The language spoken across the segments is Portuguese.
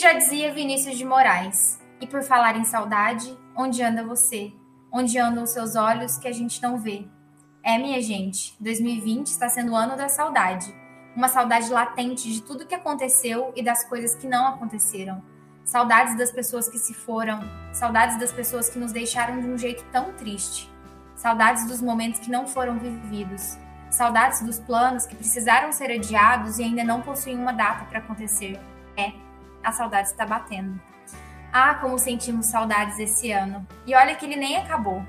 já dizia Vinícius de Moraes: E por falar em saudade, onde anda você? Onde andam os seus olhos que a gente não vê? É, minha gente, 2020 está sendo o ano da saudade. Uma saudade latente de tudo que aconteceu e das coisas que não aconteceram. Saudades das pessoas que se foram, saudades das pessoas que nos deixaram de um jeito tão triste. Saudades dos momentos que não foram vividos. Saudades dos planos que precisaram ser adiados e ainda não possuem uma data para acontecer. É, a saudade está batendo. Ah, como sentimos saudades esse ano. E olha que ele nem acabou.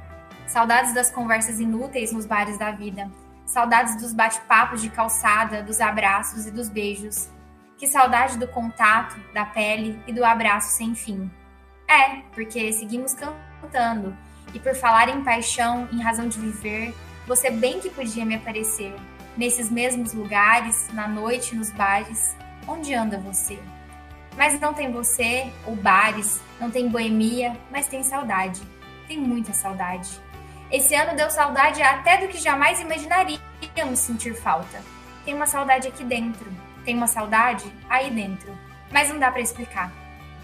Saudades das conversas inúteis nos bares da vida. Saudades dos bate-papos de calçada, dos abraços e dos beijos. Que saudade do contato, da pele e do abraço sem fim. É, porque seguimos cantando. E por falar em paixão, em razão de viver, você bem que podia me aparecer. Nesses mesmos lugares, na noite, nos bares. Onde anda você? Mas não tem você, ou bares, não tem boemia, mas tem saudade. Tem muita saudade. Esse ano deu saudade até do que jamais imaginaríamos sentir falta. Tem uma saudade aqui dentro, tem uma saudade aí dentro, mas não dá para explicar.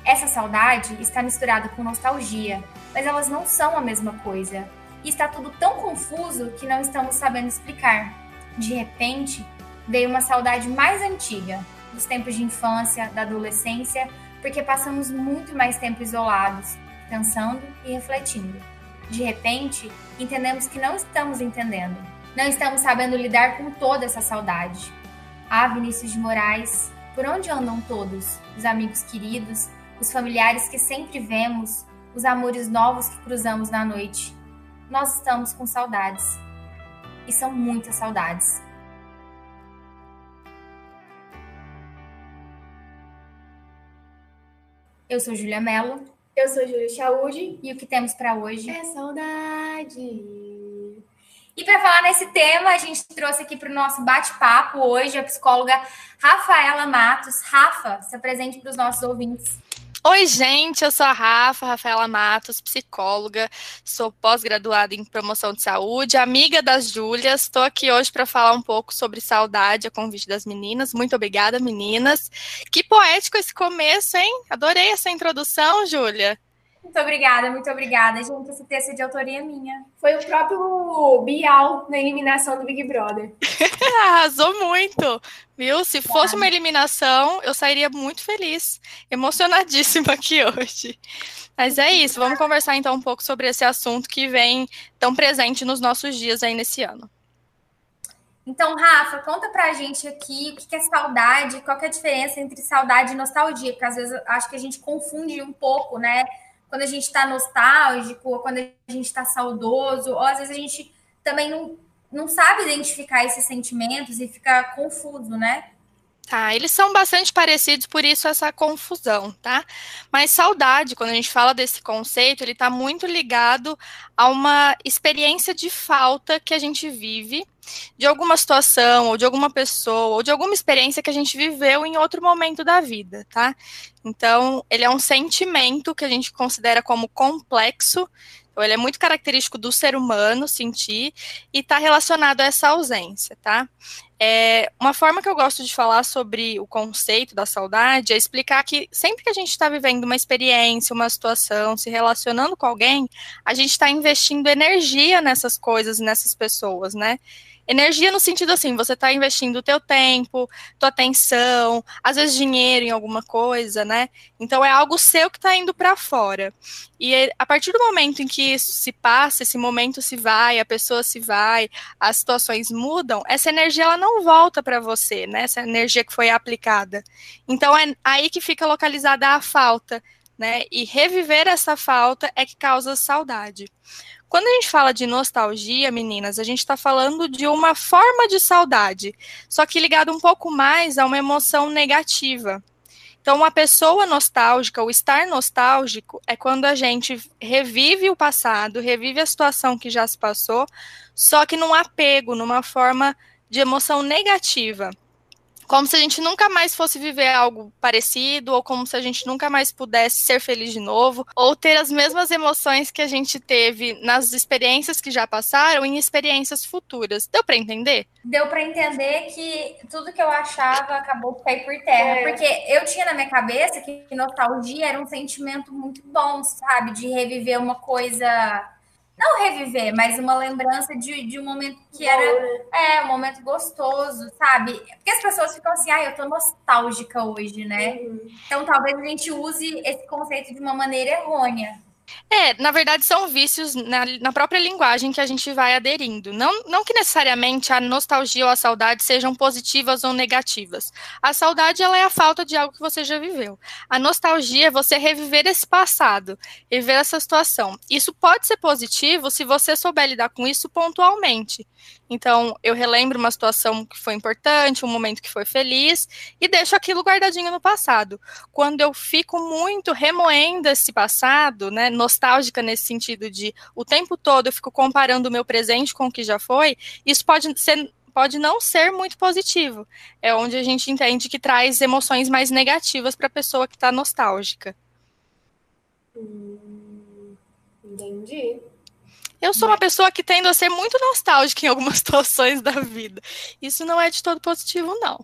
Essa saudade está misturada com nostalgia, mas elas não são a mesma coisa. E está tudo tão confuso que não estamos sabendo explicar. De repente, veio uma saudade mais antiga, dos tempos de infância, da adolescência, porque passamos muito mais tempo isolados, pensando e refletindo. De repente, entendemos que não estamos entendendo, não estamos sabendo lidar com toda essa saudade. Ah, Vinícius de Moraes, por onde andam todos? Os amigos queridos, os familiares que sempre vemos, os amores novos que cruzamos na noite. Nós estamos com saudades. E são muitas saudades. Eu sou Júlia Mello. Eu sou Júlia Chaude. E o que temos para hoje é saudade. E para falar nesse tema, a gente trouxe aqui para o nosso bate-papo hoje a psicóloga Rafaela Matos. Rafa, se apresente para os nossos ouvintes. Oi, gente, eu sou a Rafa, Rafaela Matos, psicóloga, sou pós-graduada em promoção de saúde, amiga das Júlias. Estou aqui hoje para falar um pouco sobre saudade a convite das meninas. Muito obrigada, meninas. Que poético esse começo, hein? Adorei essa introdução, Júlia. Muito obrigada, muito obrigada. Gente, esse texto é de autoria minha. Foi o próprio Bial na eliminação do Big Brother. Arrasou muito, viu? Se fosse uma eliminação, eu sairia muito feliz, emocionadíssima aqui hoje. Mas é isso, vamos conversar então um pouco sobre esse assunto que vem tão presente nos nossos dias aí nesse ano. Então, Rafa, conta pra gente aqui o que é saudade, qual é a diferença entre saudade e nostalgia, porque às vezes acho que a gente confunde um pouco, né? Quando a gente está nostálgico, ou quando a gente está saudoso, ou às vezes a gente também não, não sabe identificar esses sentimentos e fica confuso, né? Tá, eles são bastante parecidos, por isso essa confusão, tá? Mas saudade, quando a gente fala desse conceito, ele está muito ligado a uma experiência de falta que a gente vive de alguma situação, ou de alguma pessoa, ou de alguma experiência que a gente viveu em outro momento da vida, tá? Então, ele é um sentimento que a gente considera como complexo, então, ele é muito característico do ser humano sentir e está relacionado a essa ausência, tá? É, uma forma que eu gosto de falar sobre o conceito da saudade é explicar que sempre que a gente está vivendo uma experiência, uma situação, se relacionando com alguém, a gente está investindo energia nessas coisas, nessas pessoas, né? Energia no sentido assim, você está investindo o teu tempo, tua atenção, às vezes dinheiro em alguma coisa, né? Então é algo seu que está indo para fora. E é, a partir do momento em que isso se passa, esse momento se vai, a pessoa se vai, as situações mudam, essa energia ela não volta para você, né? Essa energia que foi aplicada. Então é aí que fica localizada a falta, né? E reviver essa falta é que causa saudade. Quando a gente fala de nostalgia, meninas, a gente está falando de uma forma de saudade, só que ligado um pouco mais a uma emoção negativa. Então, uma pessoa nostálgica, ou estar nostálgico, é quando a gente revive o passado, revive a situação que já se passou, só que num apego, numa forma de emoção negativa. Como se a gente nunca mais fosse viver algo parecido, ou como se a gente nunca mais pudesse ser feliz de novo, ou ter as mesmas emoções que a gente teve nas experiências que já passaram em experiências futuras. Deu para entender? Deu para entender que tudo que eu achava acabou por cair por terra, é. porque eu tinha na minha cabeça que nostalgia era um sentimento muito bom, sabe, de reviver uma coisa não reviver, mas uma lembrança de, de um momento que era né? é, um momento gostoso, sabe? Porque as pessoas ficam assim, ah, eu tô nostálgica hoje, né? Uhum. Então talvez a gente use esse conceito de uma maneira errônea. É, na verdade, são vícios na, na, própria linguagem que a gente vai aderindo. Não, não que necessariamente a nostalgia ou a saudade sejam positivas ou negativas. A saudade ela é a falta de algo que você já viveu. A nostalgia é você reviver esse passado, reviver essa situação. Isso pode ser positivo se você souber lidar com isso pontualmente. Então, eu relembro uma situação que foi importante, um momento que foi feliz, e deixo aquilo guardadinho no passado. Quando eu fico muito remoendo esse passado, né, nostálgica nesse sentido de o tempo todo eu fico comparando o meu presente com o que já foi, isso pode ser pode não ser muito positivo. É onde a gente entende que traz emoções mais negativas para a pessoa que está nostálgica. Hum, entendi. Eu sou uma pessoa que tendo a ser muito nostálgica em algumas situações da vida. Isso não é de todo positivo, não.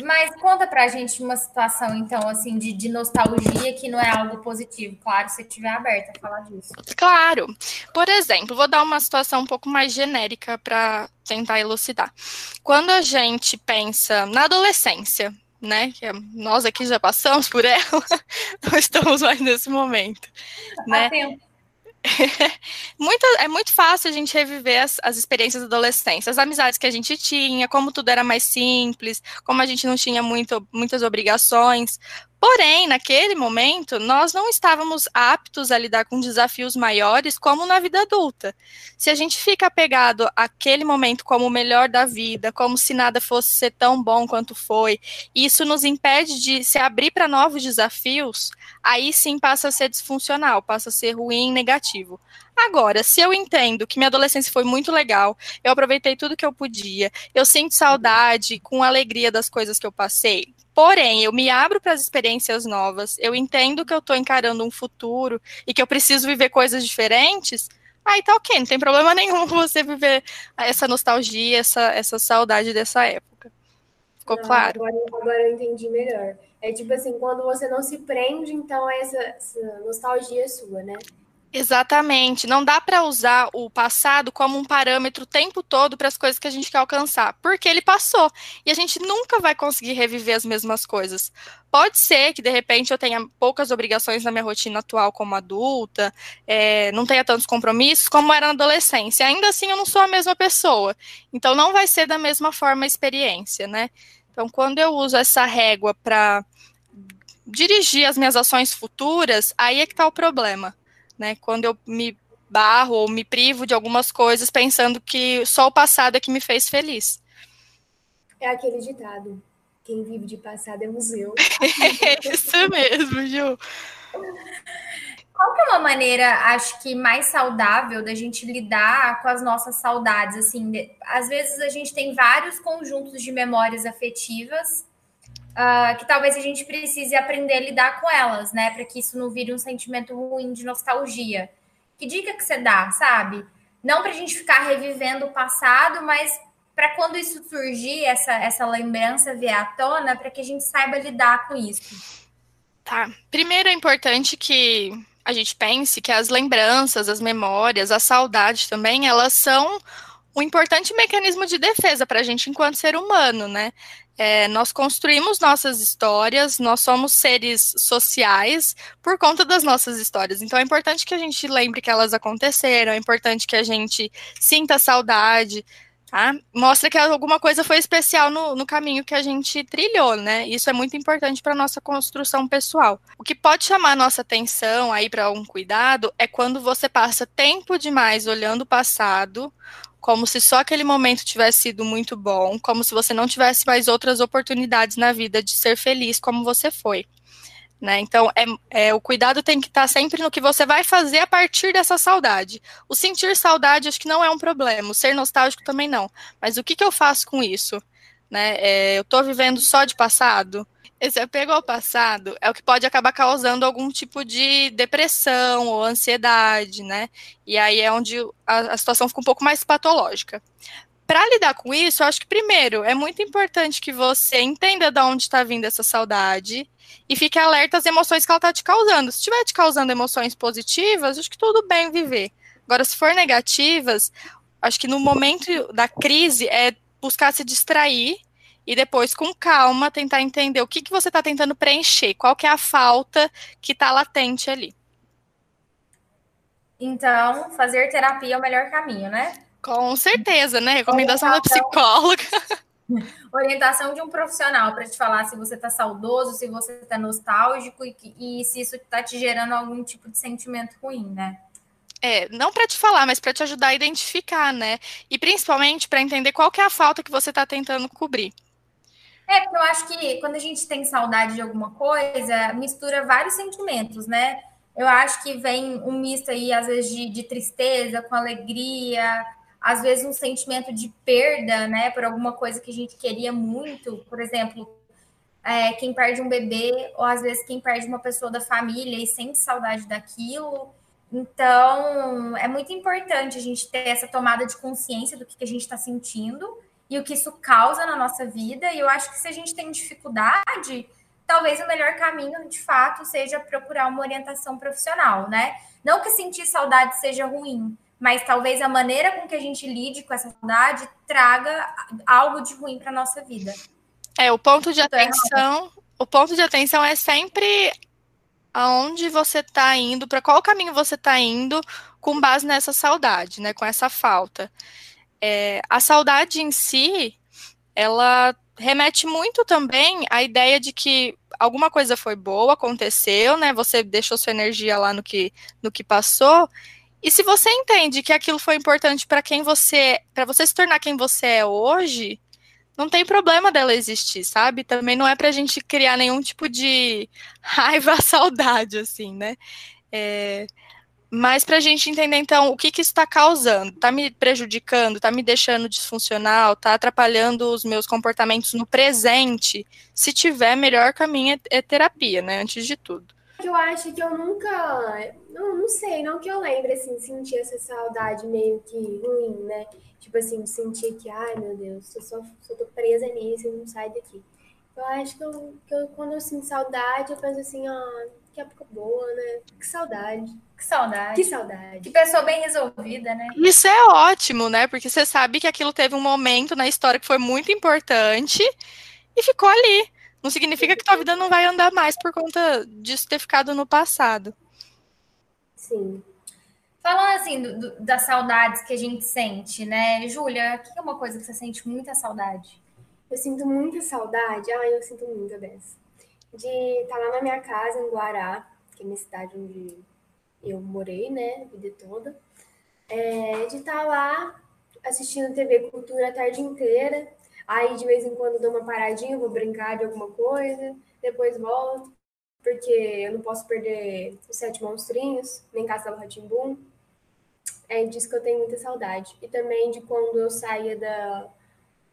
Mas conta pra gente uma situação, então, assim, de, de nostalgia que não é algo positivo. Claro, se estiver aberta a falar disso. Claro. Por exemplo, vou dar uma situação um pouco mais genérica para tentar elucidar. Quando a gente pensa na adolescência, né? Que nós aqui já passamos por ela, não estamos mais nesse momento. Né? tempo. muito, é muito fácil a gente reviver as, as experiências da adolescência, as amizades que a gente tinha, como tudo era mais simples, como a gente não tinha muito, muitas obrigações. Porém, naquele momento, nós não estávamos aptos a lidar com desafios maiores como na vida adulta. Se a gente fica apegado àquele momento como o melhor da vida, como se nada fosse ser tão bom quanto foi, e isso nos impede de se abrir para novos desafios, aí sim passa a ser disfuncional, passa a ser ruim, negativo. Agora, se eu entendo que minha adolescência foi muito legal, eu aproveitei tudo que eu podia, eu sinto saudade com alegria das coisas que eu passei, Porém, eu me abro para as experiências novas, eu entendo que eu estou encarando um futuro e que eu preciso viver coisas diferentes. Aí tá ok, não tem problema nenhum você viver essa nostalgia, essa, essa saudade dessa época. Ficou não, claro? Agora, agora eu entendi melhor. É tipo assim, quando você não se prende, então essa, essa nostalgia é sua, né? Exatamente. Não dá para usar o passado como um parâmetro o tempo todo para as coisas que a gente quer alcançar, porque ele passou e a gente nunca vai conseguir reviver as mesmas coisas. Pode ser que de repente eu tenha poucas obrigações na minha rotina atual como adulta, é, não tenha tantos compromissos como era na adolescência. Ainda assim, eu não sou a mesma pessoa. Então, não vai ser da mesma forma a experiência, né? Então, quando eu uso essa régua para dirigir as minhas ações futuras, aí é que está o problema né? Quando eu me barro ou me privo de algumas coisas pensando que só o passado é que me fez feliz. É aquele ditado: quem vive de passado é museu. isso mesmo, Ju. Qual que é uma maneira, acho que mais saudável da gente lidar com as nossas saudades? Assim, às vezes a gente tem vários conjuntos de memórias afetivas uh, que talvez a gente precise aprender a lidar com elas, né? Para que isso não vire um sentimento ruim de nostalgia. Que dica que você dá, sabe? Não para a gente ficar revivendo o passado, mas para quando isso surgir, essa, essa lembrança vier à tona, para que a gente saiba lidar com isso. Tá. Primeiro é importante que a gente pense que as lembranças, as memórias, a saudade também, elas são um importante mecanismo de defesa para a gente enquanto ser humano, né? É, nós construímos nossas histórias, nós somos seres sociais por conta das nossas histórias. Então é importante que a gente lembre que elas aconteceram, é importante que a gente sinta saudade, tá? Mostra que alguma coisa foi especial no, no caminho que a gente trilhou, né? Isso é muito importante para nossa construção pessoal. O que pode chamar nossa atenção aí para um cuidado é quando você passa tempo demais olhando o passado como se só aquele momento tivesse sido muito bom, como se você não tivesse mais outras oportunidades na vida de ser feliz como você foi. Né? Então, é, é, o cuidado tem que estar sempre no que você vai fazer a partir dessa saudade. O sentir saudade acho que não é um problema, o ser nostálgico também não. Mas o que, que eu faço com isso? né? É, eu estou vivendo só de passado. Esse apego ao passado é o que pode acabar causando algum tipo de depressão ou ansiedade, né? E aí é onde a, a situação fica um pouco mais patológica. Para lidar com isso, eu acho que primeiro é muito importante que você entenda de onde está vindo essa saudade e fique alerta às emoções que ela está te causando. Se estiver te causando emoções positivas, acho que tudo bem viver. Agora, se for negativas, acho que no momento da crise é buscar se distrair e depois, com calma, tentar entender o que, que você está tentando preencher, qual que é a falta que está latente ali. Então, fazer terapia é o melhor caminho, né? Com certeza, né? Recomendação da psicóloga. Orientação de um profissional para te falar se você está saudoso, se você está nostálgico e, e se isso está te gerando algum tipo de sentimento ruim, né? É, não para te falar, mas para te ajudar a identificar, né? E principalmente para entender qual que é a falta que você está tentando cobrir. É, porque eu acho que quando a gente tem saudade de alguma coisa, mistura vários sentimentos, né? Eu acho que vem um misto aí, às vezes, de, de tristeza com alegria, às vezes um sentimento de perda, né, por alguma coisa que a gente queria muito, por exemplo, é, quem perde um bebê, ou às vezes quem perde uma pessoa da família e sente saudade daquilo. Então, é muito importante a gente ter essa tomada de consciência do que, que a gente está sentindo e o que isso causa na nossa vida. E eu acho que se a gente tem dificuldade, talvez o melhor caminho, de fato, seja procurar uma orientação profissional, né? Não que sentir saudade seja ruim, mas talvez a maneira com que a gente lide com essa saudade traga algo de ruim para nossa vida. É, o ponto de atenção, o ponto de atenção é sempre aonde você está indo, para qual caminho você está indo com base nessa saudade, né, com essa falta. É, a saudade em si, ela remete muito também à ideia de que alguma coisa foi boa, aconteceu, né? Você deixou sua energia lá no que, no que passou, e se você entende que aquilo foi importante para quem você, para você se tornar quem você é hoje, não tem problema dela existir, sabe? Também não é para a gente criar nenhum tipo de raiva, saudade, assim, né? É, mas para a gente entender, então, o que, que está causando? Está me prejudicando? Está me deixando disfuncional? Está atrapalhando os meus comportamentos no presente? Se tiver, melhor caminho é, terapia, né? Antes de tudo eu acho que eu nunca. Não, não sei, não que eu lembre, assim, sentir essa saudade meio que ruim, né? Tipo assim, sentir que, ai meu Deus, eu só, só tô presa nisso e não saio daqui. Eu acho que, eu, que eu, quando eu sinto saudade, eu penso assim, ah, que época boa, né? Que saudade. Que saudade. Que saudade. Que pessoa bem resolvida, né? Isso é ótimo, né? Porque você sabe que aquilo teve um momento na história que foi muito importante e ficou ali. Não significa que tua vida não vai andar mais por conta disso ter ficado no passado. Sim. Falando assim do, do, das saudades que a gente sente, né? Júlia, o que é uma coisa que você sente muita saudade? Eu sinto muita saudade, ah, eu sinto muita dessa. De estar lá na minha casa, em Guará, que é minha cidade onde eu morei, né, a vida toda. É, de estar lá assistindo TV Cultura a tarde inteira, Aí de vez em quando dou uma paradinha, vou brincar de alguma coisa, depois volto, porque eu não posso perder os sete monstrinhos, nem Castelo Ratimbum. É disso que eu tenho muita saudade. E também de quando eu saía da,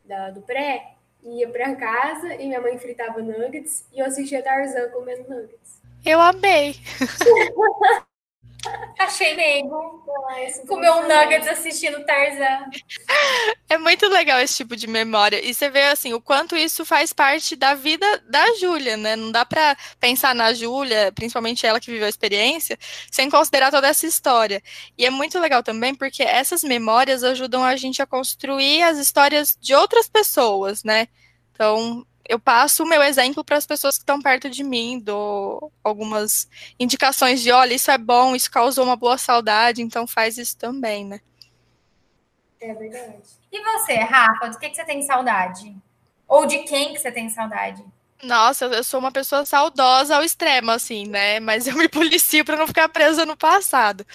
da do pré, ia para casa e minha mãe fritava nuggets e eu assistia Tarzan comendo nuggets. Eu amei. Achei mesmo. Comeu um nuggets assistindo Tarzan. É muito legal esse tipo de memória. E você vê assim, o quanto isso faz parte da vida da Júlia, né? Não dá para pensar na Júlia, principalmente ela que viveu a experiência, sem considerar toda essa história. E é muito legal também porque essas memórias ajudam a gente a construir as histórias de outras pessoas, né? Então, eu passo o meu exemplo para as pessoas que estão perto de mim, dou algumas indicações de, olha, isso é bom, isso causou uma boa saudade, então faz isso também, né? É verdade. E você, Rafa, do que, que você tem saudade? Ou de quem que você tem saudade? Nossa, eu sou uma pessoa saudosa ao extremo, assim, né? Mas eu me policio para não ficar presa no passado.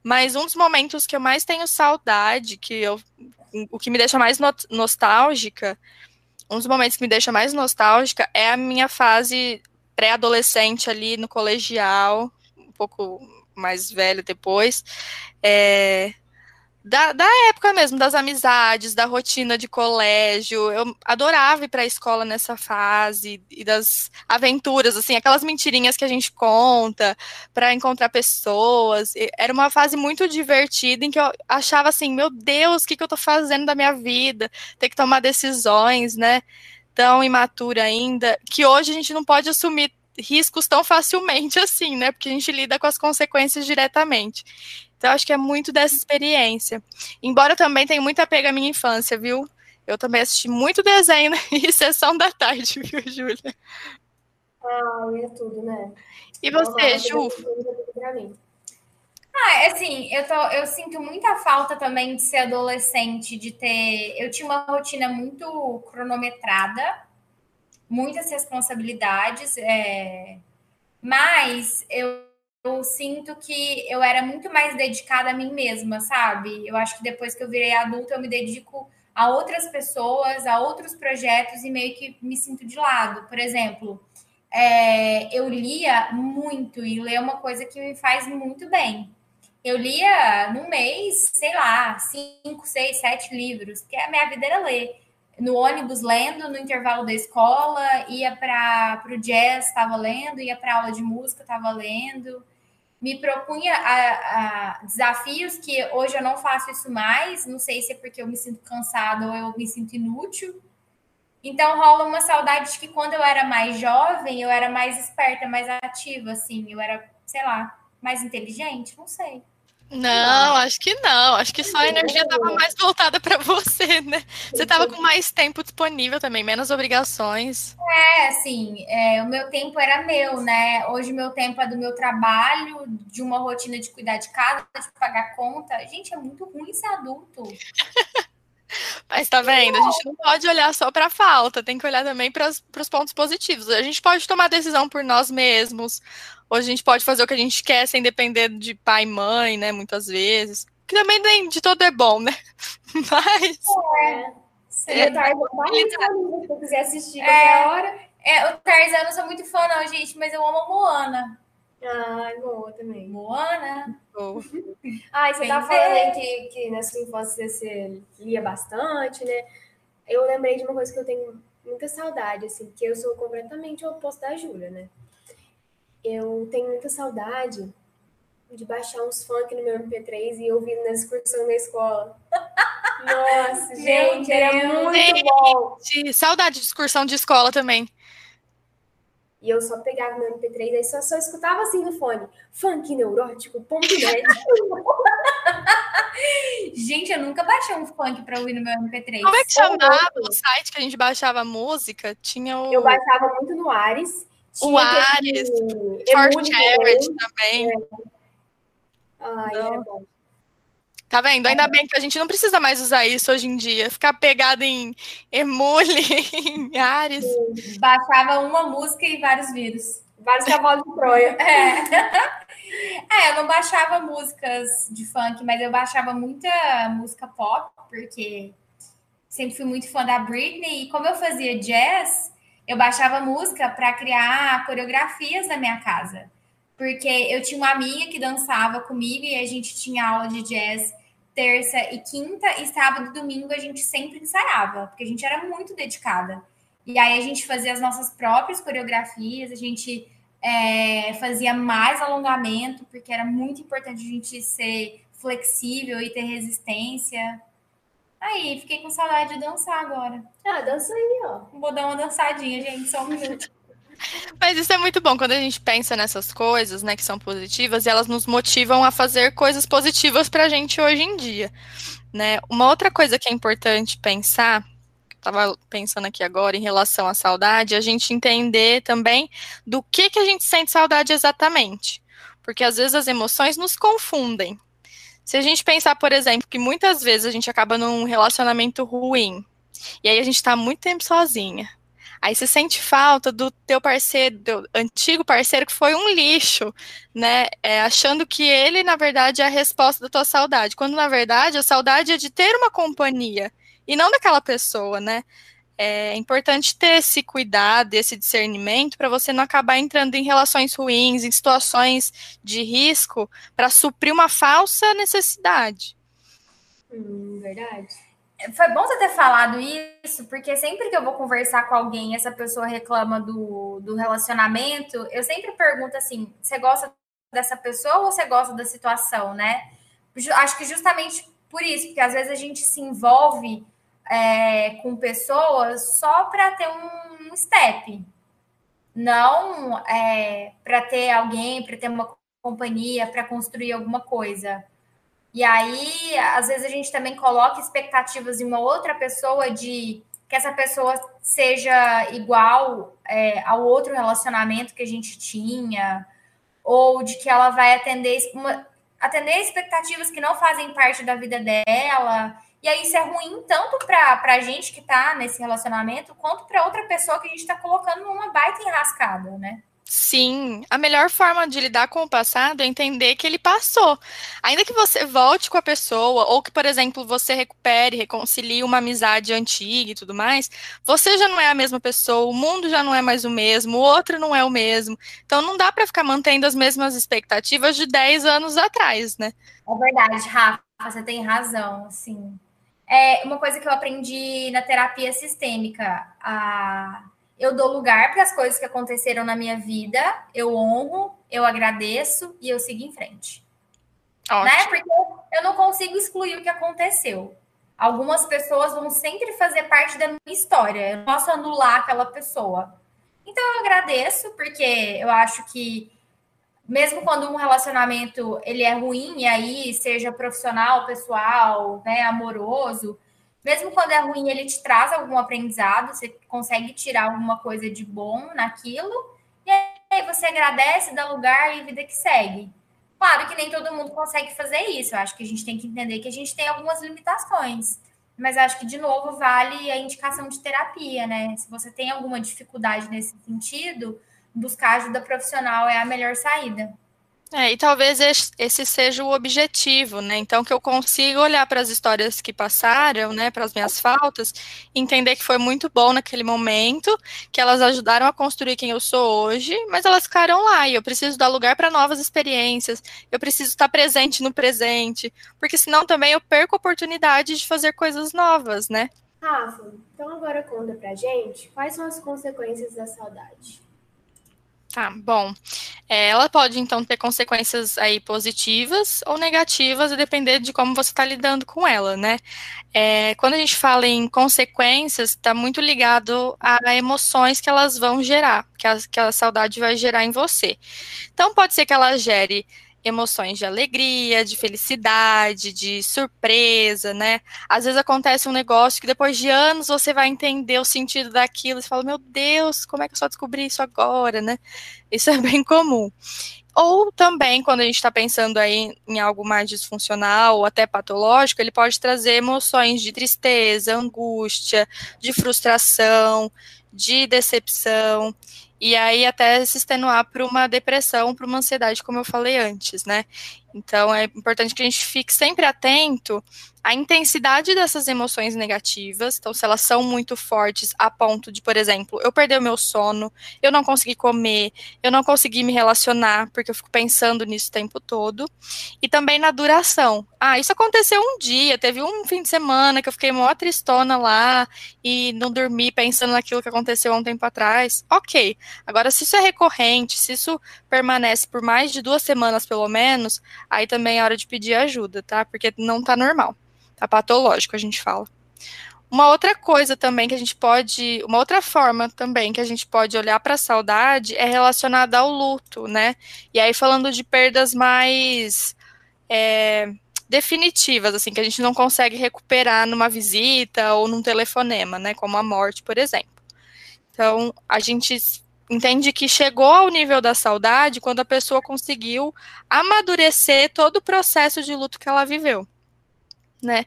Mas um dos momentos que eu mais tenho saudade, que eu, o que me deixa mais no nostálgica, um dos momentos que me deixa mais nostálgica é a minha fase pré-adolescente ali no colegial, um pouco mais velho depois. É, da, da época mesmo, das amizades, da rotina de colégio. Eu adorava ir para a escola nessa fase e das aventuras, assim, aquelas mentirinhas que a gente conta para encontrar pessoas. Era uma fase muito divertida em que eu achava assim, meu Deus, o que, que eu estou fazendo da minha vida? Ter que tomar decisões, né? Tão imatura ainda, que hoje a gente não pode assumir riscos tão facilmente assim, né? Porque a gente lida com as consequências diretamente. Então, acho que é muito dessa experiência. Embora também tenha muita pega à minha infância, viu? Eu também assisti muito desenho em sessão da tarde, viu, Júlia? Ah, é tudo, né? E você, Ju? Ah, assim, eu, tô, eu sinto muita falta também de ser adolescente, de ter. Eu tinha uma rotina muito cronometrada, muitas responsabilidades, é... mas eu eu sinto que eu era muito mais dedicada a mim mesma, sabe? Eu acho que depois que eu virei adulta, eu me dedico a outras pessoas, a outros projetos e meio que me sinto de lado. Por exemplo, é, eu lia muito e ler é uma coisa que me faz muito bem. Eu lia no mês, sei lá, cinco, seis, sete livros, porque a minha vida era ler. No ônibus lendo, no intervalo da escola, ia para o jazz, estava lendo, ia para aula de música, estava lendo me propunha a, a, desafios que hoje eu não faço isso mais. Não sei se é porque eu me sinto cansada ou eu me sinto inútil. Então rola uma saudade de que quando eu era mais jovem, eu era mais esperta, mais ativa, assim, eu era, sei lá, mais inteligente, não sei. Não, acho que não. Acho que só a energia estava mais voltada para você, né? Você estava com mais tempo disponível também, menos obrigações. É, assim, é, o meu tempo era meu, né? Hoje meu tempo é do meu trabalho, de uma rotina de cuidar de casa, de pagar conta. Gente, é muito ruim ser adulto. Mas tá vendo? A gente não pode olhar só para a falta, tem que olhar também para os pontos positivos. A gente pode tomar decisão por nós mesmos, Hoje a gente pode fazer o que a gente quer sem depender de pai e mãe, né? Muitas vezes. Que também nem de todo é bom, né? Mas. É. Se é, Tarzan tá se eu quiser assistir é, qualquer hora. É, o Tarzan eu não sou muito fã, não, gente, mas eu amo a Moana. Ai, boa também. Moana. Oh. ah, e você tá falando aí que, que na sua infância você lia bastante, né? Eu lembrei de uma coisa que eu tenho muita saudade, assim, que eu sou completamente o oposto da Júlia, né? Eu tenho muita saudade de baixar uns funk no meu MP3 e ouvir na excursão da escola. Nossa, gente, era muito gente, bom. Saudade de excursão de escola também. E eu só pegava meu MP3 e só, só escutava assim no fone. Funk neurótico, ponto net. gente, eu nunca baixei um funk pra ouvir no meu MP3. Como é que chamava o site que a gente baixava música? Tinha o... Eu baixava muito no Ares o Ares, Forte Everett também. É. Ai, era bom. Tá vendo? Ainda bem que a gente não precisa mais usar isso hoje em dia. Ficar pegado em Emule, em Ares. Baixava uma música e vários vírus. Vários cavalos de Troia. É. é, eu não baixava músicas de funk, mas eu baixava muita música pop, porque sempre fui muito fã da Britney. E como eu fazia jazz, eu baixava música para criar coreografias na minha casa. Porque eu tinha uma amiga que dançava comigo e a gente tinha aula de jazz terça e quinta, e sábado e domingo a gente sempre ensaiava, porque a gente era muito dedicada. E aí a gente fazia as nossas próprias coreografias, a gente é, fazia mais alongamento, porque era muito importante a gente ser flexível e ter resistência. Aí, fiquei com saudade de dançar agora. Ah, dança aí, ó. Vou dar uma dançadinha, gente, só um minuto. Mas isso é muito bom quando a gente pensa nessas coisas, né, que são positivas, e elas nos motivam a fazer coisas positivas para a gente hoje em dia, né? Uma outra coisa que é importante pensar, estava pensando aqui agora em relação à saudade, é a gente entender também do que que a gente sente saudade exatamente, porque às vezes as emoções nos confundem, se a gente pensar, por exemplo, que muitas vezes a gente acaba num relacionamento ruim, e aí a gente está muito tempo sozinha. Aí você sente falta do teu parceiro, do antigo parceiro que foi um lixo, né? É, achando que ele, na verdade, é a resposta da tua saudade. Quando, na verdade, a saudade é de ter uma companhia e não daquela pessoa, né? É importante ter esse cuidado, esse discernimento, para você não acabar entrando em relações ruins, em situações de risco, para suprir uma falsa necessidade. Hum, verdade. Foi bom você ter falado isso, porque sempre que eu vou conversar com alguém, essa pessoa reclama do, do relacionamento, eu sempre pergunto assim: você gosta dessa pessoa ou você gosta da situação, né? Acho que justamente por isso, porque às vezes a gente se envolve é, com pessoas só para ter um step, não é, para ter alguém, para ter uma companhia, para construir alguma coisa. E aí, às vezes, a gente também coloca expectativas em uma outra pessoa de que essa pessoa seja igual é, ao outro relacionamento que a gente tinha, ou de que ela vai atender, uma, atender expectativas que não fazem parte da vida dela. E aí isso é ruim tanto para a gente que está nesse relacionamento, quanto para outra pessoa que a gente está colocando numa baita enrascada, né? Sim, a melhor forma de lidar com o passado é entender que ele passou. Ainda que você volte com a pessoa, ou que, por exemplo, você recupere, reconcilie uma amizade antiga e tudo mais, você já não é a mesma pessoa, o mundo já não é mais o mesmo, o outro não é o mesmo. Então não dá para ficar mantendo as mesmas expectativas de 10 anos atrás, né? É verdade, Rafa, você tem razão, sim. É uma coisa que eu aprendi na terapia sistêmica, a eu dou lugar para as coisas que aconteceram na minha vida, eu honro, eu agradeço e eu sigo em frente. Ótimo. Né? Porque eu não consigo excluir o que aconteceu. Algumas pessoas vão sempre fazer parte da minha história. Eu não posso anular aquela pessoa. Então eu agradeço, porque eu acho que mesmo quando um relacionamento ele é ruim, e aí seja profissional, pessoal, né, amoroso, mesmo quando é ruim, ele te traz algum aprendizado, você consegue tirar alguma coisa de bom naquilo, e aí você agradece, dá lugar e vida que segue. Claro que nem todo mundo consegue fazer isso, eu acho que a gente tem que entender que a gente tem algumas limitações. Mas acho que, de novo, vale a indicação de terapia, né? Se você tem alguma dificuldade nesse sentido, buscar ajuda profissional é a melhor saída. É, e talvez esse seja o objetivo, né? Então, que eu consiga olhar para as histórias que passaram, né, para as minhas faltas, entender que foi muito bom naquele momento, que elas ajudaram a construir quem eu sou hoje, mas elas ficaram lá e eu preciso dar lugar para novas experiências, eu preciso estar presente no presente, porque senão também eu perco a oportunidade de fazer coisas novas, né? Rafa, então agora conta pra gente quais são as consequências da saudade. Tá, bom. É, ela pode, então, ter consequências aí positivas ou negativas, a depender de como você está lidando com ela, né? É, quando a gente fala em consequências, está muito ligado a emoções que elas vão gerar, que a, que a saudade vai gerar em você. Então, pode ser que ela gere emoções de alegria, de felicidade, de surpresa, né? Às vezes acontece um negócio que depois de anos você vai entender o sentido daquilo e fala, meu Deus, como é que eu só descobri isso agora, né? Isso é bem comum. Ou também, quando a gente está pensando aí em algo mais disfuncional ou até patológico, ele pode trazer emoções de tristeza, angústia, de frustração, de decepção e aí até se extenuar para uma depressão, para uma ansiedade, como eu falei antes, né? Então é importante que a gente fique sempre atento a intensidade dessas emoções negativas, então se elas são muito fortes a ponto de, por exemplo, eu perder o meu sono, eu não conseguir comer, eu não conseguir me relacionar, porque eu fico pensando nisso o tempo todo, e também na duração. Ah, isso aconteceu um dia, teve um fim de semana que eu fiquei mó tristona lá e não dormi pensando naquilo que aconteceu há um tempo atrás. Ok, agora se isso é recorrente, se isso permanece por mais de duas semanas pelo menos, aí também é hora de pedir ajuda, tá? Porque não tá normal. Tá patológico, a gente fala. Uma outra coisa também que a gente pode, uma outra forma também que a gente pode olhar para a saudade é relacionada ao luto, né? E aí falando de perdas mais é, definitivas, assim, que a gente não consegue recuperar numa visita ou num telefonema, né? Como a morte, por exemplo. Então, a gente entende que chegou ao nível da saudade quando a pessoa conseguiu amadurecer todo o processo de luto que ela viveu né?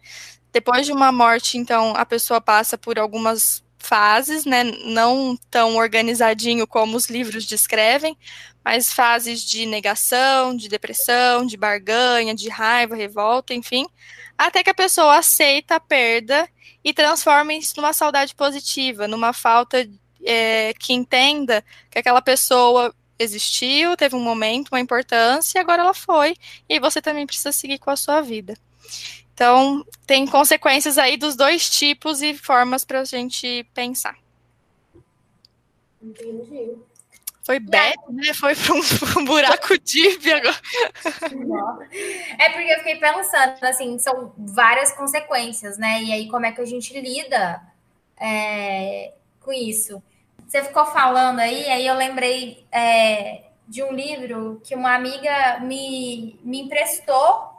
Depois de uma morte, então, a pessoa passa por algumas fases, né? Não tão organizadinho como os livros descrevem, mas fases de negação, de depressão, de barganha, de raiva, revolta, enfim, até que a pessoa aceita a perda e transforma isso numa saudade positiva, numa falta é, que entenda que aquela pessoa existiu, teve um momento, uma importância, e agora ela foi, e você também precisa seguir com a sua vida. Então, tem consequências aí dos dois tipos e formas para a gente pensar. Entendi. Foi bad, né? Foi para um, um, buraco deep agora. É porque eu fiquei pensando, assim, são várias consequências, né? E aí, como é que a gente lida é, com isso? Você ficou falando aí, aí eu lembrei é, de um livro que uma amiga me, me emprestou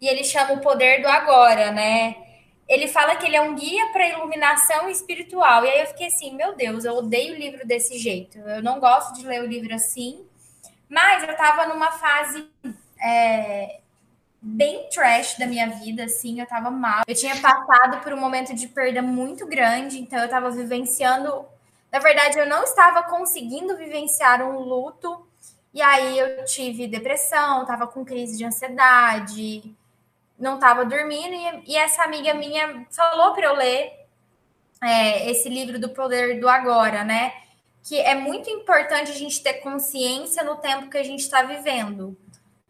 e ele chama O Poder do Agora, né? Ele fala que ele é um guia para iluminação espiritual. E aí eu fiquei assim, meu Deus, eu odeio livro desse jeito. Eu não gosto de ler o livro assim. Mas eu estava numa fase é, bem trash da minha vida, assim, eu estava mal. Eu tinha passado por um momento de perda muito grande, então eu estava vivenciando na verdade, eu não estava conseguindo vivenciar um luto, e aí eu tive depressão, estava com crise de ansiedade, não estava dormindo, e, e, essa amiga minha falou para eu ler é, esse livro do Poder do Agora, né? Que é muito importante a gente ter consciência no tempo que a gente está vivendo.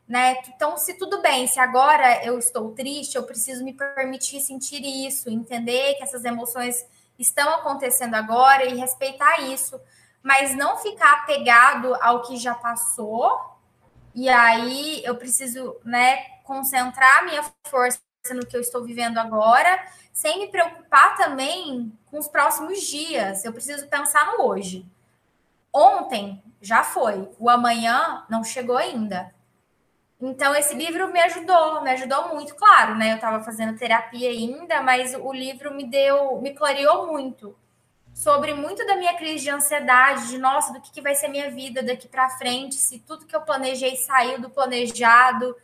Né? Então, se tudo bem, se agora eu estou triste, eu preciso me permitir sentir isso, entender que essas emoções estão acontecendo agora e respeitar isso, mas não ficar apegado ao que já passou. E aí eu preciso, né, concentrar minha força no que eu estou vivendo agora, sem me preocupar também com os próximos dias. Eu preciso pensar no hoje. Ontem já foi, o amanhã não chegou ainda. Então, esse livro me ajudou, me ajudou muito, claro, né? Eu estava fazendo terapia ainda, mas o livro me deu, me clareou muito sobre muito da minha crise de ansiedade, de nossa, do que, que vai ser minha vida daqui para frente, se tudo que eu planejei saiu do planejado.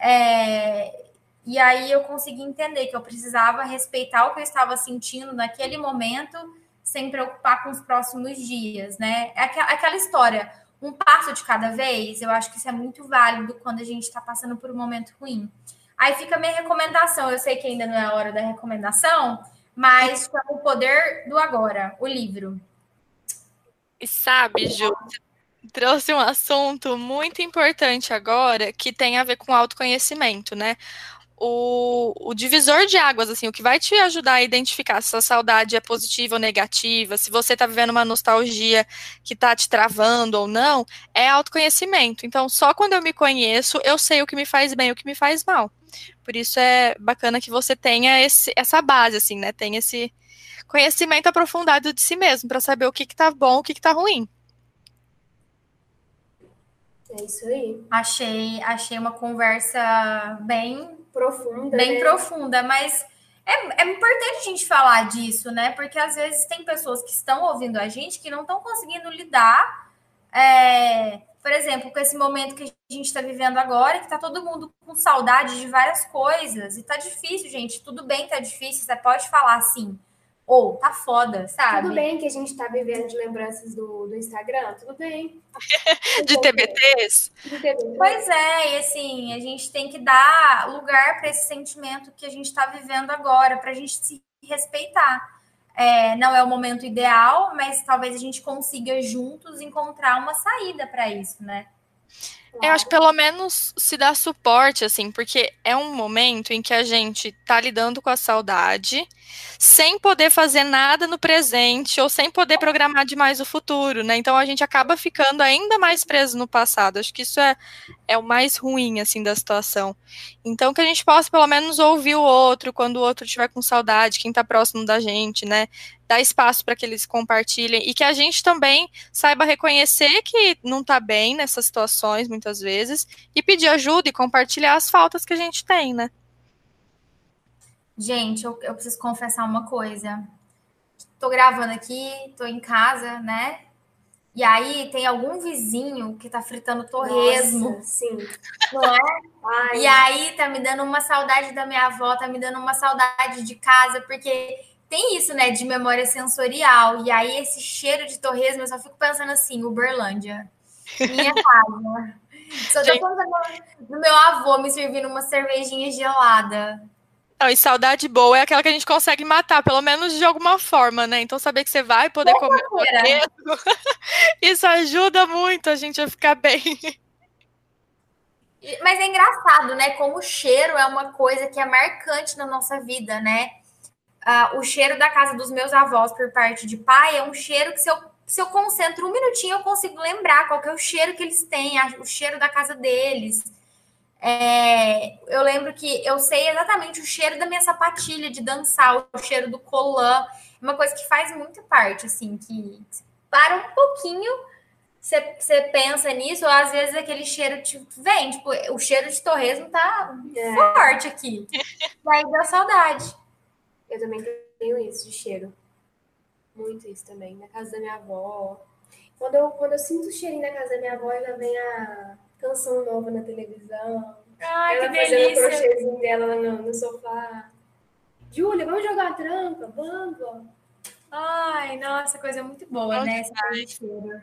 É... E aí eu consegui entender que eu precisava respeitar o que eu estava sentindo naquele momento, sem preocupar com os próximos dias, né? É aquela história um passo de cada vez, eu acho que isso é muito válido quando a gente está passando por um momento ruim. Aí fica a minha recomendação. Eu sei que ainda não é a hora da recomendação, mas o poder do agora, o livro. E sabe, Ju, trouxe um assunto muito importante agora que tem a ver com autoconhecimento, né? o, o, divisor de águas, assim, o que vai te ajudar a identificar se a saudade é positiva ou negativa, se você está vivendo uma nostalgia que está te travando ou não, é autoconhecimento. Então, só quando eu me conheço, eu sei o que me faz bem e o que me faz mal. Por isso é bacana que você tenha esse, essa base, assim, né? Tenha esse conhecimento aprofundado de si mesmo, para saber o que, está bom, o que, está ruim. É isso aí. Achei, achei uma conversa bem profunda. Bem né? profunda, mas é, é importante a gente falar disso, né? Porque às vezes tem pessoas que estão ouvindo a gente que não estão conseguindo lidar, é, por exemplo, com esse momento que a gente está vivendo agora, que está todo mundo com saudade de várias coisas. E tá difícil, gente. Tudo bem, tá difícil, você pode falar assim. Ou tá foda, sabe? Tudo bem que a gente tá vivendo de lembranças do, do Instagram, tudo bem. de TBTs? De TBTs. Pois é, e assim, a gente tem que dar lugar para esse sentimento que a gente está vivendo agora, para a gente se respeitar. É, não é o momento ideal, mas talvez a gente consiga juntos encontrar uma saída para isso, né? Eu acho que pelo menos se dá suporte, assim, porque é um momento em que a gente tá lidando com a saudade, sem poder fazer nada no presente, ou sem poder programar demais o futuro, né? Então a gente acaba ficando ainda mais preso no passado. Acho que isso é, é o mais ruim, assim, da situação. Então que a gente possa pelo menos ouvir o outro quando o outro estiver com saudade, quem tá próximo da gente, né? Dar espaço para que eles compartilhem e que a gente também saiba reconhecer que não está bem nessas situações, muitas vezes, e pedir ajuda e compartilhar as faltas que a gente tem, né? Gente, eu, eu preciso confessar uma coisa. Tô gravando aqui, tô em casa, né? E aí tem algum vizinho que tá fritando torresmo. Nossa, sim. Não é? Ai. E aí tá me dando uma saudade da minha avó, tá me dando uma saudade de casa, porque tem isso, né, de memória sensorial. E aí, esse cheiro de torresmo, eu só fico pensando assim, Uberlândia. Minha casa. Só tô pensando no meu avô me servindo uma cervejinha gelada. Não, e saudade boa é aquela que a gente consegue matar, pelo menos de alguma forma, né? Então, saber que você vai poder comer torresmo, isso ajuda muito a gente a ficar bem. Mas é engraçado, né? Como o cheiro é uma coisa que é marcante na nossa vida, né? Ah, o cheiro da casa dos meus avós por parte de pai é um cheiro que se eu, se eu concentro um minutinho eu consigo lembrar qual é o cheiro que eles têm, o cheiro da casa deles. É, eu lembro que eu sei exatamente o cheiro da minha sapatilha de dançar, o cheiro do colã, uma coisa que faz muito parte, assim, que para um pouquinho você pensa nisso, ou às vezes aquele cheiro te vem, tipo, o cheiro de torresmo tá é. forte aqui. Vai dar saudade. Eu também tenho isso de cheiro. Muito isso também. Na casa da minha avó. Quando eu, quando eu sinto o cheirinho da casa da minha avó, já vem a canção nova na televisão. Ai, ela que delícia. fazendo o crochêzinho dela no, no sofá. Júlia, vamos jogar a tranca? Vamos. Ai, nossa, coisa muito boa, né? Essa cheiro.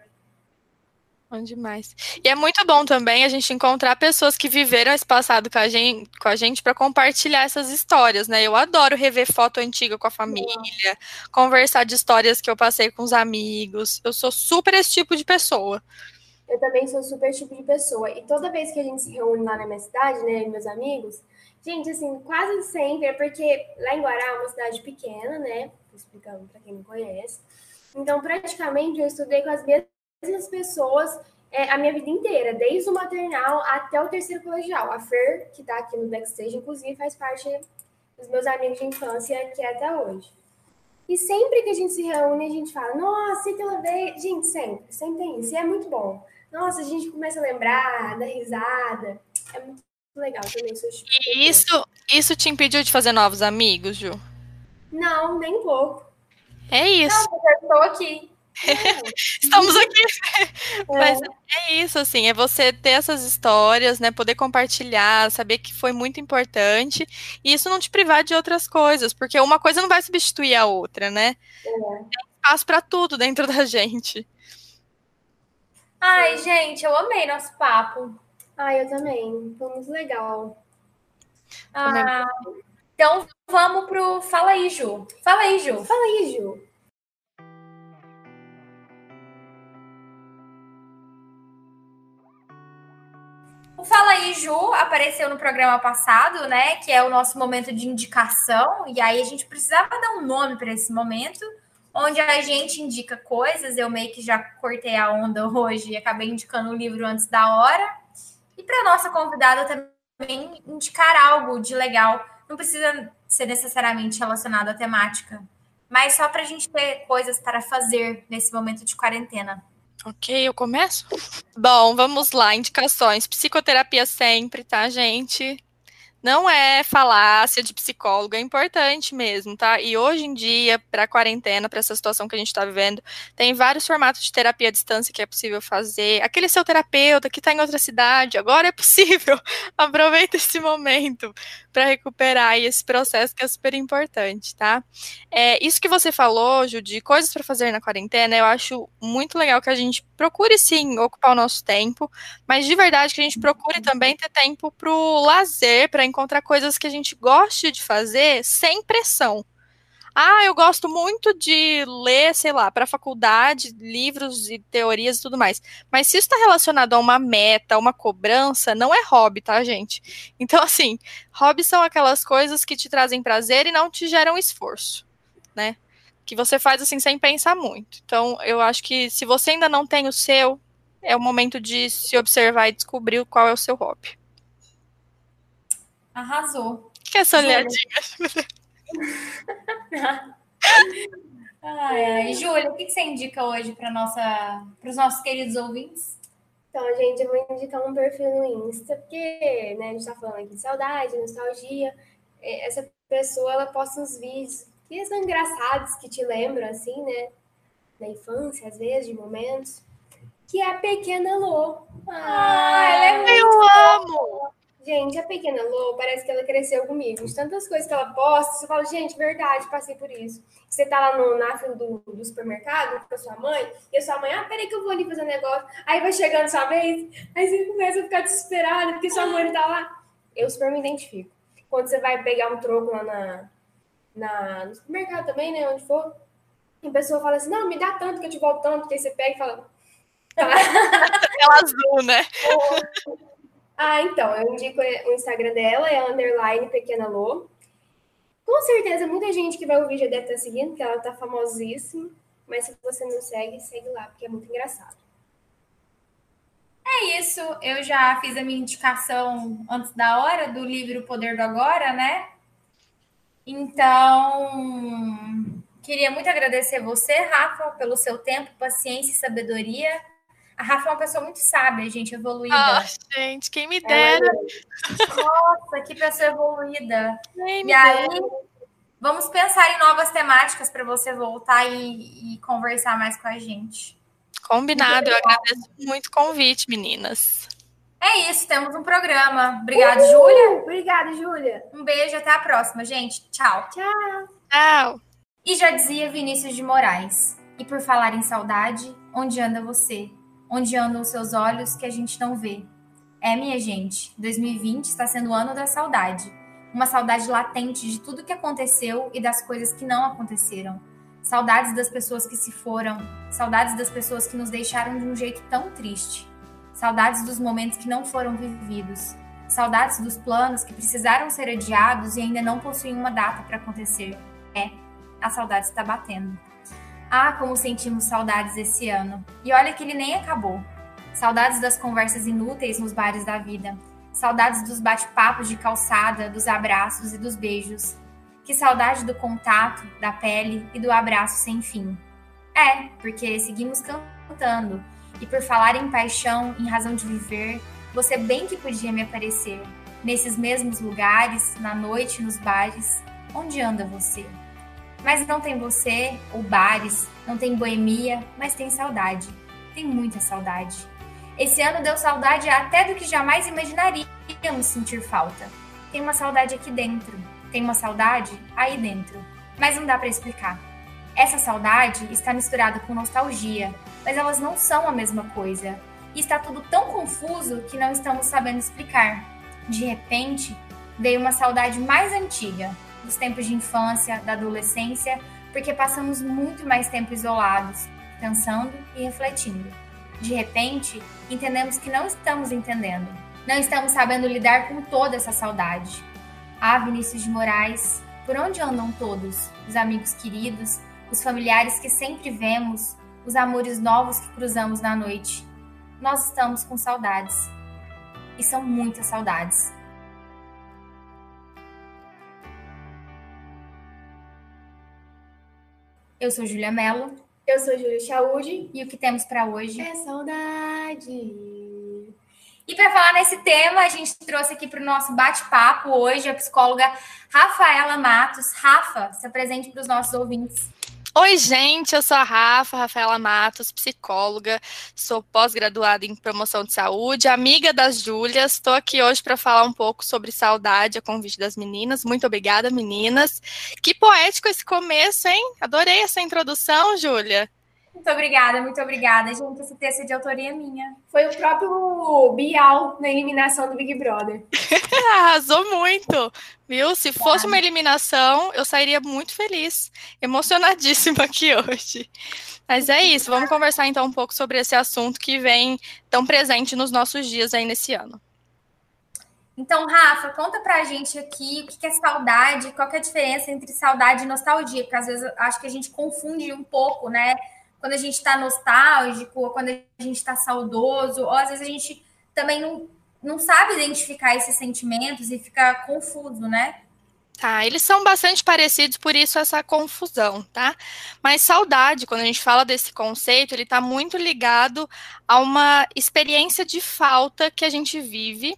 Bom demais. E é muito bom também a gente encontrar pessoas que viveram esse passado com a gente, com a gente para compartilhar essas histórias, né? Eu adoro rever foto antiga com a família, conversar de histórias que eu passei com os amigos. Eu sou super esse tipo de pessoa. Eu também sou super esse tipo de pessoa. E toda vez que a gente se reúne lá na minha cidade, né, meus amigos, gente, assim, quase sempre, é porque lá em Guará é uma cidade pequena, né? Explicando para quem não conhece. Então, praticamente, eu estudei com as mesmas mesmas pessoas é, a minha vida inteira, desde o maternal até o terceiro colegial. A Fer, que está aqui no backstage, inclusive, faz parte dos meus amigos de infância, que é até hoje. E sempre que a gente se reúne, a gente fala, nossa, aquela vez. Gente, sempre, sempre tem isso. E é muito bom. Nossa, a gente começa a lembrar, dar risada. É muito legal também. E isso, isso te impediu de fazer novos amigos, Ju? Não, nem pouco. É isso. Não, eu estou aqui. Estamos aqui. É. Mas é isso, assim, é você ter essas histórias, né? Poder compartilhar, saber que foi muito importante, e isso não te privar de outras coisas, porque uma coisa não vai substituir a outra, né? É. Tem espaço para tudo dentro da gente. Ai, gente, eu amei nosso papo. Ai, eu também. Foi muito legal. Ah, então vamos pro Fala aí, Ju. Fala aí, Ju. Fala aí, Ju. Fala aí, Ju, apareceu no programa passado, né? Que é o nosso momento de indicação. E aí a gente precisava dar um nome para esse momento, onde a gente indica coisas. Eu meio que já cortei a onda hoje e acabei indicando o livro antes da hora. E para nossa convidada também indicar algo de legal. Não precisa ser necessariamente relacionado à temática, mas só para a gente ter coisas para fazer nesse momento de quarentena. Ok, eu começo? Bom, vamos lá. Indicações. Psicoterapia sempre, tá, gente? Não é falácia de psicólogo, é importante mesmo, tá? E hoje em dia, para a quarentena, para essa situação que a gente está vivendo, tem vários formatos de terapia à distância que é possível fazer. Aquele seu terapeuta que está em outra cidade, agora é possível. Aproveita esse momento para recuperar esse processo que é super importante, tá? É, isso que você falou, Ju, de coisas para fazer na quarentena, eu acho muito legal que a gente procure sim ocupar o nosso tempo, mas de verdade que a gente procure também ter tempo para o lazer, para encontrar coisas que a gente goste de fazer sem pressão. Ah, eu gosto muito de ler, sei lá, para faculdade, livros e teorias e tudo mais. Mas se isso está relacionado a uma meta, a uma cobrança, não é hobby, tá, gente? Então, assim, hobbies são aquelas coisas que te trazem prazer e não te geram esforço, né? Que você faz assim sem pensar muito. Então, eu acho que se você ainda não tem o seu, é o momento de se observar e descobrir qual é o seu hobby. Arrasou. Que é essa olhadinha? ai, ai. Júlia, o que você indica hoje para os nossos queridos ouvintes? Então, gente, eu vou indicar um perfil no Insta, porque né, a gente está falando aqui de saudade, nostalgia. Essa pessoa, ela posta uns vídeos que são engraçados, que te lembram, assim, né? Da infância, às vezes, de momentos. Que é a Pequena Lô. Ah, ela é muito Eu amo! Gente, a pequena Lô parece que ela cresceu comigo. De tantas coisas que ela posta, você fala, gente, verdade, passei por isso. Você tá lá no, na fila do, do supermercado com a sua mãe, e a sua mãe, ah, peraí que eu vou ali fazer um negócio. Aí vai chegando sua vez, aí você começa a ficar desesperada, porque sua mãe tá lá. Eu super me identifico. Quando você vai pegar um troco lá na, na, no supermercado também, né, onde for, e a pessoa fala assim, não, me dá tanto que eu te volto tanto, que aí você pega e fala... Tá. Aquela azul, né? Ah, então, eu indico o Instagram dela, é underline pequena Lô. Com certeza, muita gente que vai ouvir já deve estar seguindo, porque ela tá famosíssima. Mas se você não segue, segue lá, porque é muito engraçado. É isso, eu já fiz a minha indicação antes da hora do livro Poder do Agora, né? Então, queria muito agradecer você, Rafa, pelo seu tempo, paciência e sabedoria. A Rafa é uma pessoa muito sábia, gente, evoluída. Ah, gente, quem me dera. Nossa, que pessoa evoluída. e aí, vamos pensar em novas temáticas para você voltar e, e conversar mais com a gente. Combinado, eu agradeço muito o convite, meninas. É isso, temos um programa. Obrigada, Júlia. Obrigada, Júlia. Um beijo, até a próxima, gente. Tchau. Tchau. Tchau. E já dizia Vinícius de Moraes. E por falar em saudade, onde anda você? Onde andam seus olhos que a gente não vê? É, minha gente, 2020 está sendo o ano da saudade. Uma saudade latente de tudo que aconteceu e das coisas que não aconteceram Saudades das pessoas que se foram, saudades das pessoas que nos deixaram de um jeito tão triste, saudades dos momentos que não foram vividos, saudades dos planos que precisaram ser adiados e ainda não possuem uma data para acontecer. É, a saudade está batendo. Ah, como sentimos saudades esse ano. E olha que ele nem acabou. Saudades das conversas inúteis nos bares da vida. Saudades dos bate-papos de calçada, dos abraços e dos beijos. Que saudade do contato, da pele e do abraço sem fim. É, porque seguimos cantando, e por falar em paixão, em razão de viver, você bem que podia me aparecer, nesses mesmos lugares, na noite, nos bares, onde anda você? Mas não tem você, ou bares, não tem boemia, mas tem saudade, tem muita saudade. Esse ano deu saudade até do que jamais imaginaríamos sentir falta. Tem uma saudade aqui dentro, tem uma saudade aí dentro, mas não dá para explicar. Essa saudade está misturada com nostalgia, mas elas não são a mesma coisa. E está tudo tão confuso que não estamos sabendo explicar. De repente, veio uma saudade mais antiga, dos tempos de infância, da adolescência, porque passamos muito mais tempo isolados, pensando e refletindo. De repente, entendemos que não estamos entendendo, não estamos sabendo lidar com toda essa saudade. Ah, Vinícius de Moraes, por onde andam todos? Os amigos queridos, os familiares que sempre vemos, os amores novos que cruzamos na noite. Nós estamos com saudades. E são muitas saudades. Eu sou Julia Mello. Eu sou Júlia Chaude. E o que temos para hoje é saudade. E para falar nesse tema, a gente trouxe aqui para o nosso bate-papo hoje a psicóloga Rafaela Matos. Rafa, se apresente para os nossos ouvintes. Oi, gente, eu sou a Rafa, Rafaela Matos, psicóloga, sou pós-graduada em promoção de saúde, amiga das Júlias. Estou aqui hoje para falar um pouco sobre saudade a convite das meninas. Muito obrigada, meninas. Que poético esse começo, hein? Adorei essa introdução, Júlia. Muito obrigada, muito obrigada. Gente, esse texto é de autoria minha. Foi o próprio Bial na eliminação do Big Brother. Arrasou muito, viu? Se fosse uma eliminação, eu sairia muito feliz, emocionadíssima aqui hoje. Mas é isso, vamos conversar então um pouco sobre esse assunto que vem tão presente nos nossos dias aí nesse ano. Então, Rafa, conta pra gente aqui o que é saudade, qual é a diferença entre saudade e nostalgia, porque às vezes acho que a gente confunde um pouco, né? Quando a gente está nostálgico, ou quando a gente está saudoso, ou às vezes a gente também não, não sabe identificar esses sentimentos e fica confuso, né? Tá, eles são bastante parecidos, por isso essa confusão, tá? Mas saudade, quando a gente fala desse conceito, ele está muito ligado a uma experiência de falta que a gente vive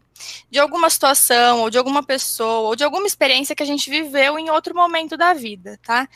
de alguma situação, ou de alguma pessoa, ou de alguma experiência que a gente viveu em outro momento da vida, tá?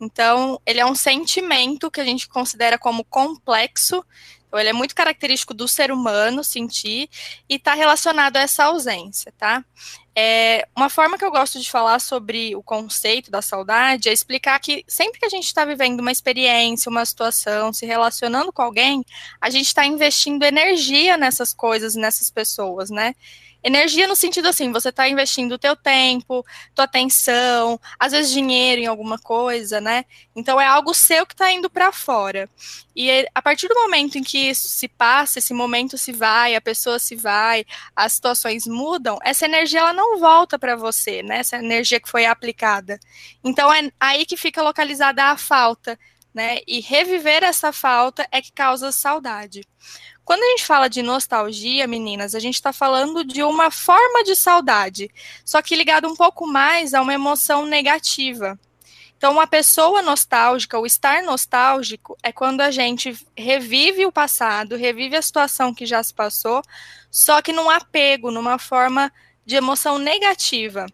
Então, ele é um sentimento que a gente considera como complexo, então, ele é muito característico do ser humano sentir e está relacionado a essa ausência, tá? É, uma forma que eu gosto de falar sobre o conceito da saudade é explicar que sempre que a gente está vivendo uma experiência, uma situação, se relacionando com alguém, a gente está investindo energia nessas coisas, nessas pessoas, né? Energia no sentido assim, você está investindo o teu tempo, tua atenção, às vezes dinheiro em alguma coisa, né? Então é algo seu que está indo para fora. E é, a partir do momento em que isso se passa, esse momento se vai, a pessoa se vai, as situações mudam, essa energia ela não volta para você, né? Essa energia que foi aplicada. Então é aí que fica localizada a falta, né? E reviver essa falta é que causa saudade. Quando a gente fala de nostalgia, meninas, a gente está falando de uma forma de saudade, só que ligado um pouco mais a uma emoção negativa. Então, uma pessoa nostálgica, o estar nostálgico, é quando a gente revive o passado, revive a situação que já se passou, só que num apego, numa forma de emoção negativa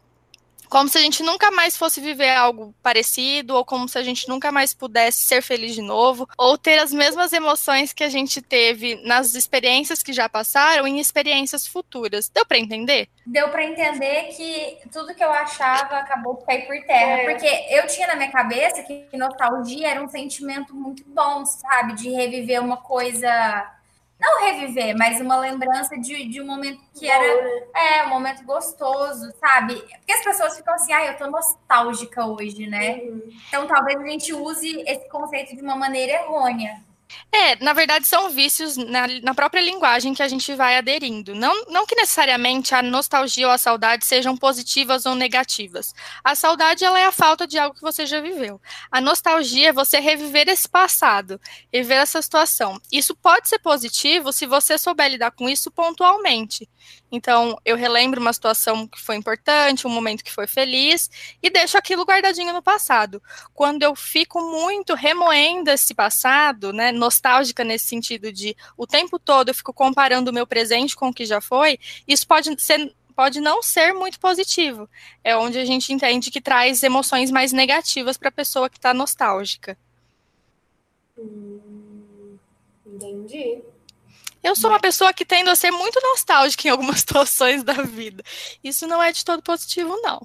como se a gente nunca mais fosse viver algo parecido, ou como se a gente nunca mais pudesse ser feliz de novo, ou ter as mesmas emoções que a gente teve nas experiências que já passaram em experiências futuras. Deu para entender? Deu para entender que tudo que eu achava acabou por cair por terra, é. porque eu tinha na minha cabeça que nostalgia era um sentimento muito bom, sabe, de reviver uma coisa não reviver, mas uma lembrança de, de um momento que era né? é, um momento gostoso, sabe? Porque as pessoas ficam assim, ah, eu tô nostálgica hoje, né? Uhum. Então talvez a gente use esse conceito de uma maneira errônea. É, na verdade, são vícios na, na, própria linguagem que a gente vai aderindo. Não, não que necessariamente a nostalgia ou a saudade sejam positivas ou negativas. A saudade ela é a falta de algo que você já viveu. A nostalgia é você reviver esse passado, reviver essa situação. Isso pode ser positivo se você souber lidar com isso pontualmente. Então, eu relembro uma situação que foi importante, um momento que foi feliz, e deixo aquilo guardadinho no passado. Quando eu fico muito remoendo esse passado, né, nostálgica nesse sentido de o tempo todo eu fico comparando o meu presente com o que já foi, isso pode ser pode não ser muito positivo. É onde a gente entende que traz emoções mais negativas para a pessoa que está nostálgica. Hum, entendi. Eu sou uma pessoa que tendo a ser muito nostálgica em algumas situações da vida. Isso não é de todo positivo, não.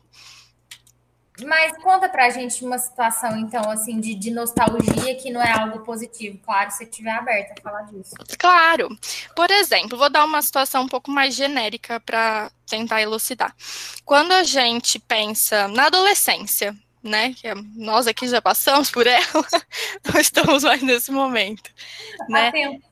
Mas conta pra gente uma situação, então, assim, de, de nostalgia que não é algo positivo. Claro, se estiver aberta a falar disso. Claro. Por exemplo, vou dar uma situação um pouco mais genérica para tentar elucidar. Quando a gente pensa na adolescência, né? Que é, nós aqui já passamos por ela, não estamos mais nesse momento. Né? tempo.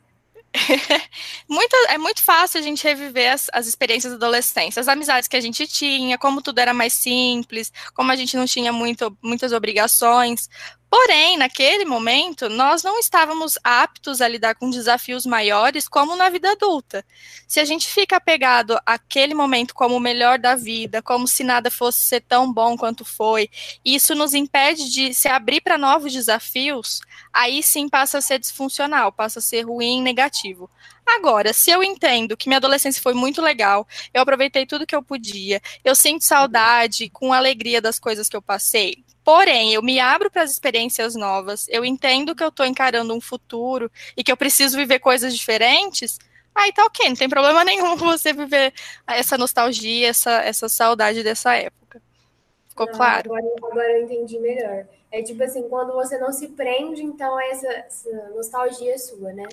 muito, é muito fácil a gente reviver as, as experiências da adolescência, as amizades que a gente tinha, como tudo era mais simples, como a gente não tinha muito, muitas obrigações. Porém, naquele momento, nós não estávamos aptos a lidar com desafios maiores como na vida adulta. Se a gente fica apegado àquele momento como o melhor da vida, como se nada fosse ser tão bom quanto foi, e isso nos impede de se abrir para novos desafios, aí sim passa a ser disfuncional, passa a ser ruim, negativo. Agora, se eu entendo que minha adolescência foi muito legal, eu aproveitei tudo que eu podia, eu sinto saudade com alegria das coisas que eu passei, Porém, eu me abro para as experiências novas, eu entendo que eu estou encarando um futuro e que eu preciso viver coisas diferentes. Aí tá ok, não tem problema nenhum você viver essa nostalgia, essa, essa saudade dessa época. Ficou não, claro? Agora, agora eu entendi melhor. É tipo assim, quando você não se prende, então essa, essa nostalgia é sua, né?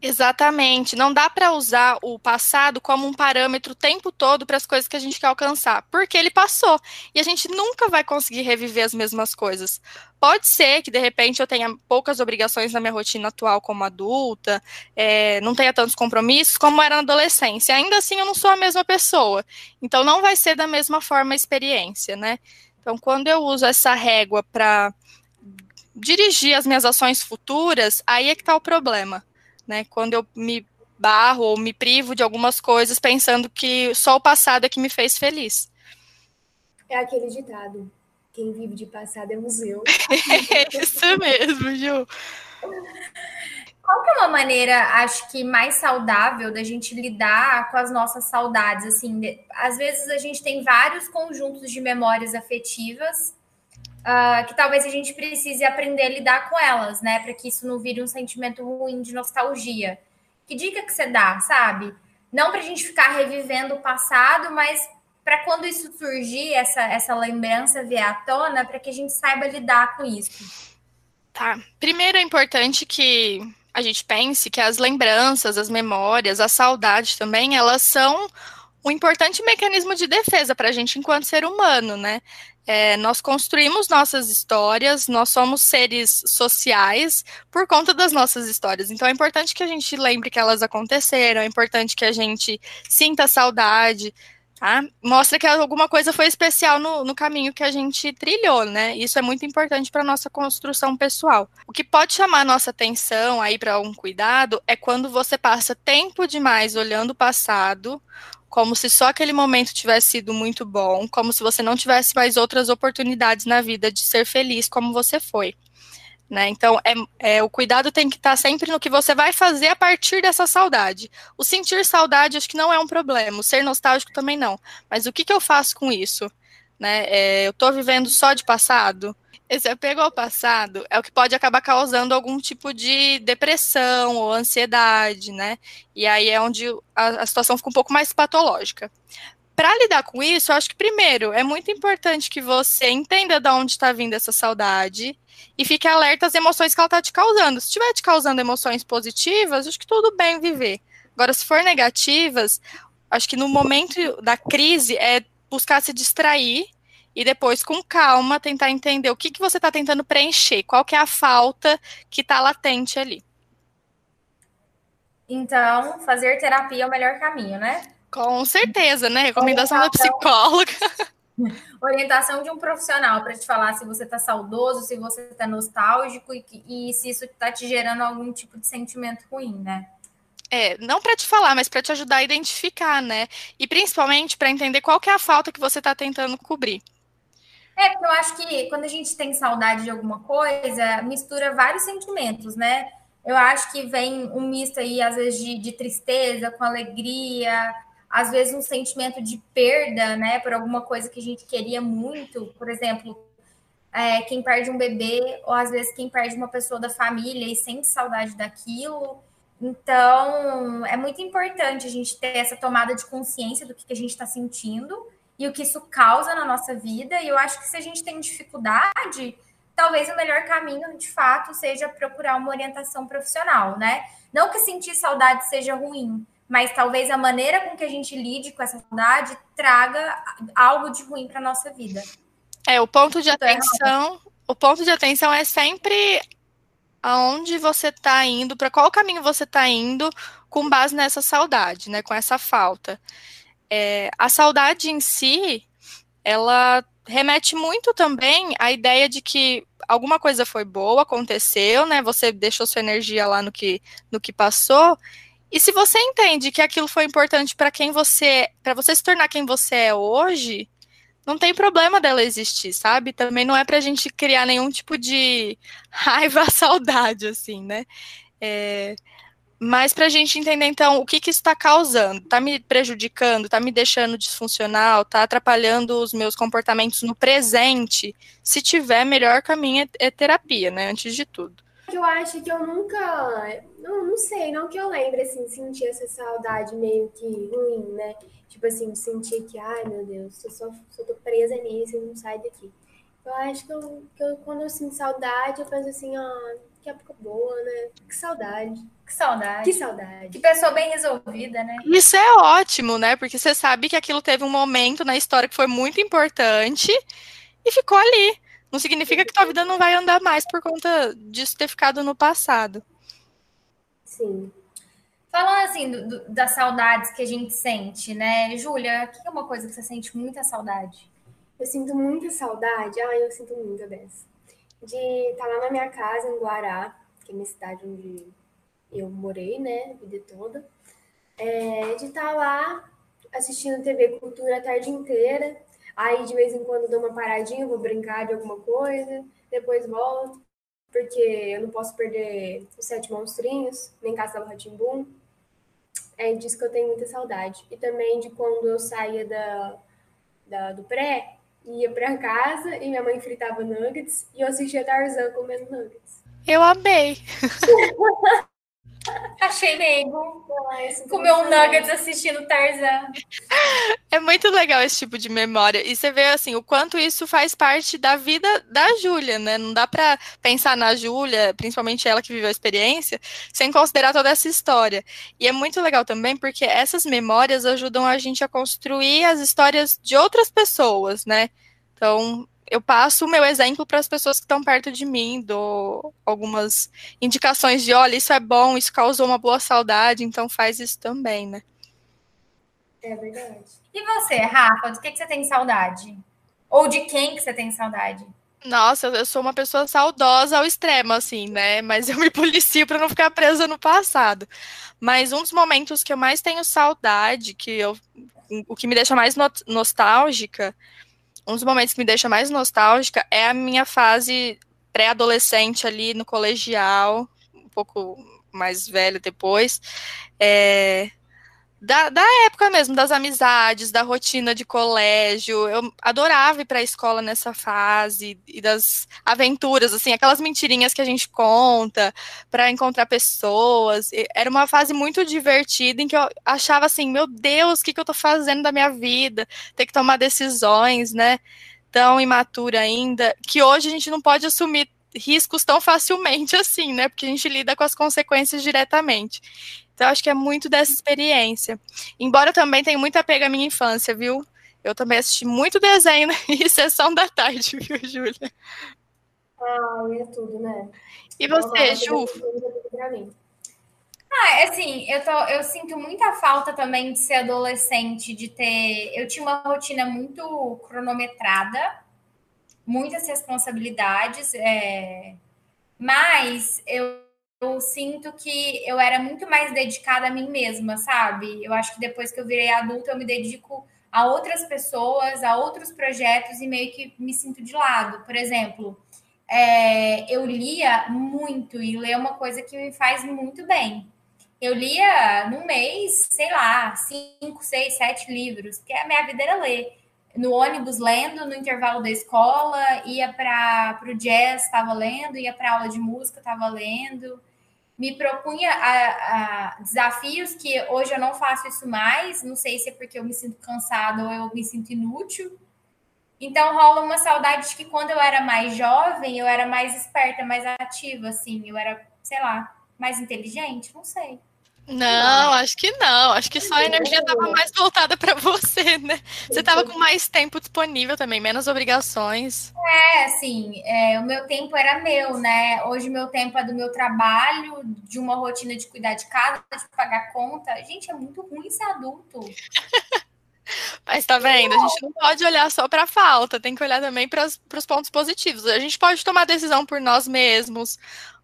Exatamente. Não dá para usar o passado como um parâmetro o tempo todo para as coisas que a gente quer alcançar, porque ele passou e a gente nunca vai conseguir reviver as mesmas coisas. Pode ser que de repente eu tenha poucas obrigações na minha rotina atual como adulta, é, não tenha tantos compromissos como era na adolescência. Ainda assim, eu não sou a mesma pessoa. Então, não vai ser da mesma forma a experiência, né? Então, quando eu uso essa régua para dirigir as minhas ações futuras, aí é que está o problema né? Quando eu me barro ou me privo de algumas coisas pensando que só o passado é que me fez feliz. É aquele ditado: quem vive de passado é museu. é isso mesmo, Ju. Qual que é uma maneira, acho que mais saudável da gente lidar com as nossas saudades? Assim, às vezes a gente tem vários conjuntos de memórias afetivas uh, que talvez a gente precise aprender a lidar com elas, né? Para que isso não vire um sentimento ruim de nostalgia. Que dica que você dá, sabe? Não para a gente ficar revivendo o passado, mas para quando isso surgir, essa, essa lembrança vier à tona, para que a gente saiba lidar com isso. Tá. Primeiro é importante que a gente pense que as lembranças, as memórias, a saudade também, elas são um importante mecanismo de defesa para a gente enquanto ser humano, né? É, nós construímos nossas histórias, nós somos seres sociais por conta das nossas histórias. Então é importante que a gente lembre que elas aconteceram, é importante que a gente sinta saudade, tá? Mostra que alguma coisa foi especial no, no caminho que a gente trilhou, né? Isso é muito importante para nossa construção pessoal. O que pode chamar nossa atenção aí para um cuidado é quando você passa tempo demais olhando o passado como se só aquele momento tivesse sido muito bom, como se você não tivesse mais outras oportunidades na vida de ser feliz como você foi. Né? Então, é, é, o cuidado tem que estar sempre no que você vai fazer a partir dessa saudade. O sentir saudade acho que não é um problema, o ser nostálgico também não. Mas o que, que eu faço com isso? Né? É, eu estou vivendo só de passado? Esse apego ao passado é o que pode acabar causando algum tipo de depressão ou ansiedade, né? E aí é onde a, a situação fica um pouco mais patológica. Para lidar com isso, eu acho que primeiro é muito importante que você entenda de onde está vindo essa saudade e fique alerta às emoções que ela está te causando. Se estiver te causando emoções positivas, acho que tudo bem viver. Agora, se for negativas, acho que no momento da crise é buscar se distrair e depois, com calma, tentar entender o que, que você está tentando preencher, qual que é a falta que está latente ali. Então, fazer terapia é o melhor caminho, né? Com certeza, né? Recomendação da psicóloga. Orientação de um profissional para te falar se você está saudoso, se você está nostálgico e, e se isso está te gerando algum tipo de sentimento ruim, né? É, não para te falar, mas para te ajudar a identificar, né? E principalmente para entender qual que é a falta que você está tentando cobrir. É, porque eu acho que quando a gente tem saudade de alguma coisa, mistura vários sentimentos, né? Eu acho que vem um misto aí, às vezes, de, de tristeza com alegria, às vezes um sentimento de perda, né, por alguma coisa que a gente queria muito, por exemplo, é, quem perde um bebê, ou às vezes quem perde uma pessoa da família e sente saudade daquilo. Então, é muito importante a gente ter essa tomada de consciência do que, que a gente está sentindo e o que isso causa na nossa vida. E eu acho que se a gente tem dificuldade, talvez o melhor caminho, de fato, seja procurar uma orientação profissional, né? Não que sentir saudade seja ruim, mas talvez a maneira com que a gente lide com essa saudade traga algo de ruim para nossa vida. É, o ponto de então, é atenção, o ponto de atenção é sempre aonde você está indo, para qual caminho você está indo com base nessa saudade, né, com essa falta é, a saudade em si, ela remete muito também à ideia de que alguma coisa foi boa, aconteceu, né? Você deixou sua energia lá no que, no que passou. E se você entende que aquilo foi importante para quem você, para você se tornar quem você é hoje, não tem problema dela existir, sabe? Também não é para a gente criar nenhum tipo de raiva, saudade, assim, né? É, mas para a gente entender, então, o que, que está causando? Está me prejudicando? Está me deixando disfuncional? Está atrapalhando os meus comportamentos no presente? Se tiver, melhor caminho é, é terapia, né? Antes de tudo. Eu acho que eu nunca. Não, não sei, não que eu lembre, assim, sentir essa saudade meio que ruim, né? Tipo assim, sentir que, ai meu Deus, eu só, só tô presa nisso e não saio daqui. Eu acho que, eu, que eu, quando eu sinto saudade, eu penso assim, ah, que época boa, né? Que saudade. Que saudade. Que saudade. Que pessoa bem resolvida, né? Isso é ótimo, né? Porque você sabe que aquilo teve um momento na história que foi muito importante e ficou ali. Não significa que tua vida não vai andar mais por conta disso ter ficado no passado. Sim. Falando assim do, do, das saudades que a gente sente, né? Júlia, o que é uma coisa que você sente muita saudade? Eu sinto muita saudade. Ah, eu sinto muita dessa. De estar tá lá na minha casa, em Guará, que é minha cidade onde eu morei, né, a vida toda, é, de estar tá lá assistindo TV Cultura a tarde inteira. Aí, de vez em quando, dou uma paradinha, vou brincar de alguma coisa, depois volto, porque eu não posso perder os Sete Monstrinhos, nem Castelo Ratimbum. É disso que eu tenho muita saudade. E também de quando eu saía da, da do pré, ia para casa e minha mãe fritava nuggets e eu assistia Tarzan comendo nuggets. Eu amei. Achei mesmo. Comeu um nuggets assistindo Tarzan. É muito legal esse tipo de memória. E você vê assim o quanto isso faz parte da vida da Júlia, né? Não dá para pensar na Júlia, principalmente ela que viveu a experiência, sem considerar toda essa história. E é muito legal também porque essas memórias ajudam a gente a construir as histórias de outras pessoas, né? Então, eu passo o meu exemplo para as pessoas que estão perto de mim, dou algumas indicações de, olha, isso é bom, isso causou uma boa saudade, então faz isso também, né? É verdade. E você, Rafa, do que, que você tem saudade? Ou de quem que você tem saudade? Nossa, eu sou uma pessoa saudosa ao extremo, assim, né? Mas eu me policio para não ficar presa no passado. Mas um dos momentos que eu mais tenho saudade, que eu, o que me deixa mais no nostálgica, um dos momentos que me deixa mais nostálgica é a minha fase pré-adolescente ali no colegial, um pouco mais velho depois. É, da, da época mesmo, das amizades, da rotina de colégio. Eu adorava ir para a escola nessa fase e das aventuras, assim, aquelas mentirinhas que a gente conta para encontrar pessoas. Era uma fase muito divertida em que eu achava assim, meu Deus, o que, que eu estou fazendo da minha vida? Ter que tomar decisões, né? Tão imatura ainda, que hoje a gente não pode assumir riscos tão facilmente assim, né? Porque a gente lida com as consequências diretamente. Então, acho que é muito dessa experiência. Embora eu também tenha muito apego à minha infância, viu? Eu também assisti muito desenho em sessão da tarde, viu, Júlia? Ah, é tudo, né? E você, Ju? Ah, assim, eu, tô, eu sinto muita falta também de ser adolescente, de ter. Eu tinha uma rotina muito cronometrada, muitas responsabilidades, é... mas eu eu sinto que eu era muito mais dedicada a mim mesma, sabe? Eu acho que depois que eu virei adulta, eu me dedico a outras pessoas, a outros projetos e meio que me sinto de lado. Por exemplo, é, eu lia muito e ler é uma coisa que me faz muito bem. Eu lia no mês, sei lá, cinco, seis, sete livros, porque a minha vida era ler. No ônibus lendo, no intervalo da escola, ia para o jazz, estava lendo, ia para aula de música, estava lendo me propunha a, a, desafios que hoje eu não faço isso mais. Não sei se é porque eu me sinto cansada ou eu me sinto inútil. Então rola uma saudade de que quando eu era mais jovem, eu era mais esperta, mais ativa, assim, eu era, sei lá, mais inteligente, não sei. Não, acho que não. Acho que só a energia estava mais voltada para você, né? Você estava com mais tempo disponível também, menos obrigações. É, assim, é, o meu tempo era meu, né? Hoje meu tempo é do meu trabalho, de uma rotina de cuidar de casa, de pagar conta. Gente, é muito ruim ser adulto. Mas tá vendo? A gente não pode olhar só para a falta, tem que olhar também para os pontos positivos. A gente pode tomar decisão por nós mesmos,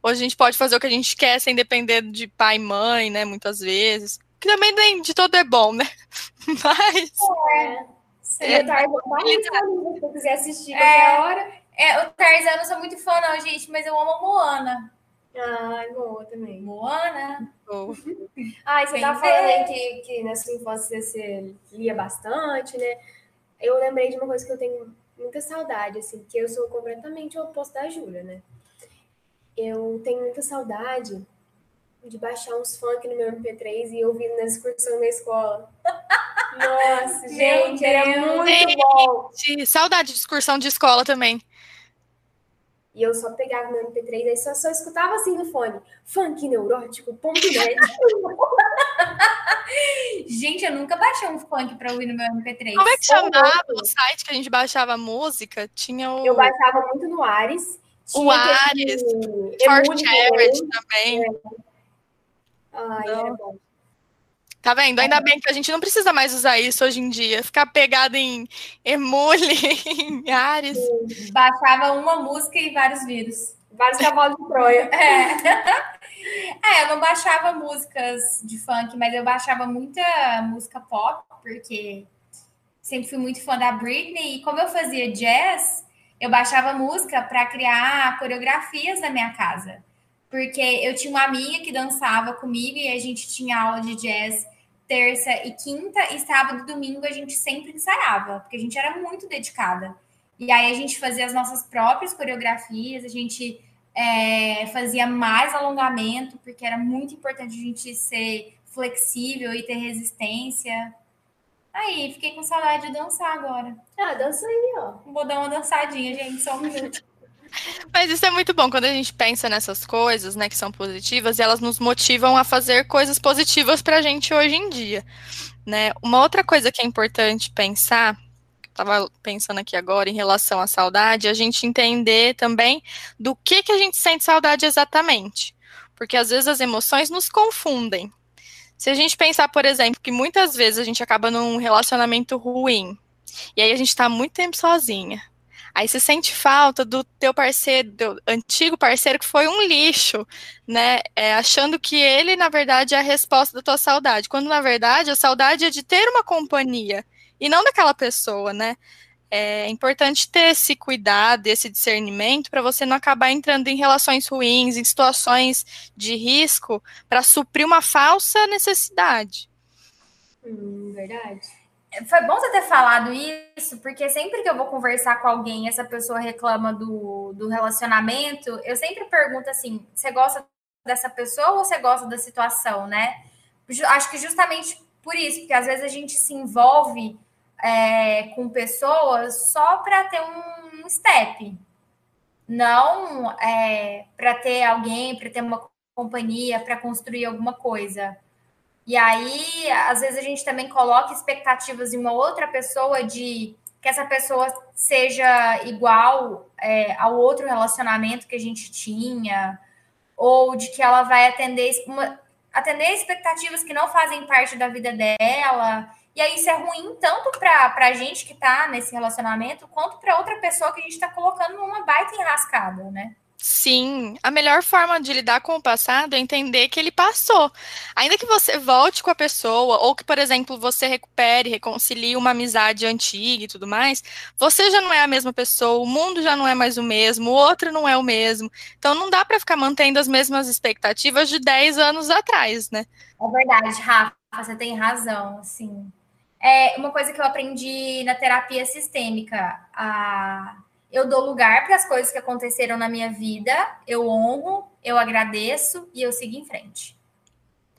Hoje a gente pode fazer o que a gente quer sem depender de pai e mãe, né? Muitas vezes. Que também nem de todo é bom, né? Mas. É. Se é, Tarzan, se eu quiser assistir é, qualquer hora. É, o Tarzan eu não sou muito fã, não, gente, mas eu amo a Moana. Ai, Moana também. Moana. Oh. ah, e você tá falando aí que, que na sua infância você lia bastante, né? Eu lembrei de uma coisa que eu tenho muita saudade, assim, que eu sou completamente o oposto da Júlia, né? Eu tenho muita saudade de baixar uns funk no meu MP3 e ouvir na excursão da escola. Nossa, gente, era muito gente, bom. Saudade de excursão de escola também. E eu só pegava meu MP3 e só, só escutava assim no fone. Funk neurótico, ponto net. gente, eu nunca baixei um funk pra ouvir no meu MP3. Como é que chamava o site que a gente baixava música? Tinha o... Eu baixava muito no Ares o Ares, Fort Everett também. É. Ai, é bom. Tá vendo? Ainda é. bem que a gente não precisa mais usar isso hoje em dia. Ficar pegado em Emule, em Ares. Baixava uma música e vários vírus. Vários cavalos de Troia. É. é, eu não baixava músicas de funk, mas eu baixava muita música pop, porque sempre fui muito fã da Britney. E como eu fazia jazz, eu baixava música para criar coreografias na minha casa. Porque eu tinha uma amiga que dançava comigo e a gente tinha aula de jazz terça e quinta, e sábado e domingo a gente sempre ensaiava, porque a gente era muito dedicada. E aí a gente fazia as nossas próprias coreografias, a gente é, fazia mais alongamento, porque era muito importante a gente ser flexível e ter resistência. Aí, fiquei com saudade de dançar agora. Ah, dança aí, ó. Vou dar uma dançadinha, gente, só um minuto. Mas isso é muito bom quando a gente pensa nessas coisas, né, que são positivas, e elas nos motivam a fazer coisas positivas para a gente hoje em dia, né? Uma outra coisa que é importante pensar, estava pensando aqui agora em relação à saudade, é a gente entender também do que que a gente sente saudade exatamente, porque às vezes as emoções nos confundem. Se a gente pensar, por exemplo, que muitas vezes a gente acaba num relacionamento ruim, e aí a gente está muito tempo sozinha. Aí você sente falta do teu parceiro, do antigo parceiro que foi um lixo, né? É, achando que ele, na verdade, é a resposta da tua saudade. Quando, na verdade, a saudade é de ter uma companhia e não daquela pessoa, né? É importante ter esse cuidado, esse discernimento, para você não acabar entrando em relações ruins, em situações de risco, para suprir uma falsa necessidade. Hum, verdade. Foi bom você ter falado isso, porque sempre que eu vou conversar com alguém essa pessoa reclama do, do relacionamento, eu sempre pergunto assim: você gosta dessa pessoa ou você gosta da situação, né? Acho que justamente por isso, porque às vezes a gente se envolve é, com pessoas só para ter um step, não é, para ter alguém, para ter uma companhia, para construir alguma coisa. E aí, às vezes, a gente também coloca expectativas em uma outra pessoa de que essa pessoa seja igual é, ao outro relacionamento que a gente tinha, ou de que ela vai atender, uma, atender expectativas que não fazem parte da vida dela. E aí isso é ruim tanto para a gente que está nesse relacionamento, quanto para outra pessoa que a gente está colocando numa baita enrascada, né? Sim, a melhor forma de lidar com o passado é entender que ele passou. Ainda que você volte com a pessoa, ou que, por exemplo, você recupere, reconcilie uma amizade antiga e tudo mais, você já não é a mesma pessoa, o mundo já não é mais o mesmo, o outro não é o mesmo. Então não dá para ficar mantendo as mesmas expectativas de 10 anos atrás, né? É verdade, Rafa, você tem razão, sim. É uma coisa que eu aprendi na terapia sistêmica, a eu dou lugar para as coisas que aconteceram na minha vida, eu honro, eu agradeço e eu sigo em frente.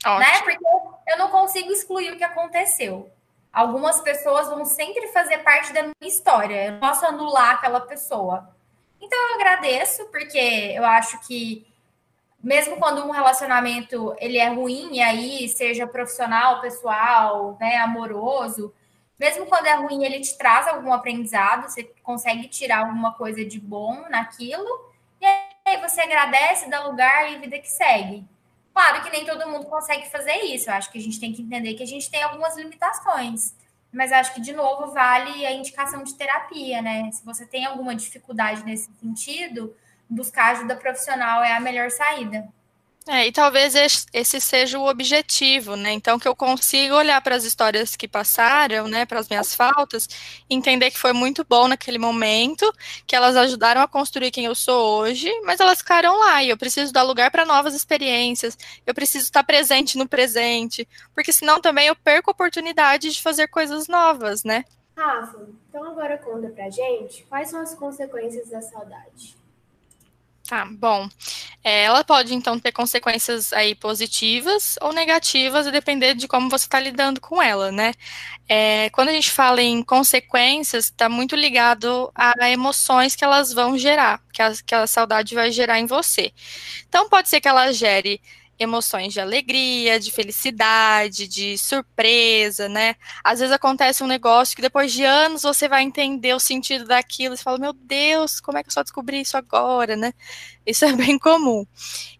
Ótimo. Né? Porque eu não consigo excluir o que aconteceu. Algumas pessoas vão sempre fazer parte da minha história. Eu não posso anular aquela pessoa. Então eu agradeço, porque eu acho que mesmo quando um relacionamento ele é ruim, e aí seja profissional, pessoal, né, amoroso, mesmo quando é ruim, ele te traz algum aprendizado, você consegue tirar alguma coisa de bom naquilo, e aí você agradece, dá lugar e vida que segue. Claro que nem todo mundo consegue fazer isso, eu acho que a gente tem que entender que a gente tem algumas limitações. Mas acho que, de novo, vale a indicação de terapia, né? Se você tem alguma dificuldade nesse sentido, buscar ajuda profissional é a melhor saída. É, e talvez esse seja o objetivo, né? Então, que eu consiga olhar para as histórias que passaram, né, para as minhas faltas, entender que foi muito bom naquele momento, que elas ajudaram a construir quem eu sou hoje, mas elas ficaram lá e eu preciso dar lugar para novas experiências, eu preciso estar presente no presente, porque senão também eu perco a oportunidade de fazer coisas novas, né? Rafa, então agora conta pra gente quais são as consequências da saudade. Tá, bom. É, ela pode, então, ter consequências aí positivas ou negativas, a depender de como você está lidando com ela, né? É, quando a gente fala em consequências, está muito ligado a emoções que elas vão gerar, que a, que a saudade vai gerar em você. Então, pode ser que ela gere emoções de alegria, de felicidade, de surpresa, né? Às vezes acontece um negócio que depois de anos você vai entender o sentido daquilo e fala, meu Deus, como é que eu só descobri isso agora, né? Isso é bem comum.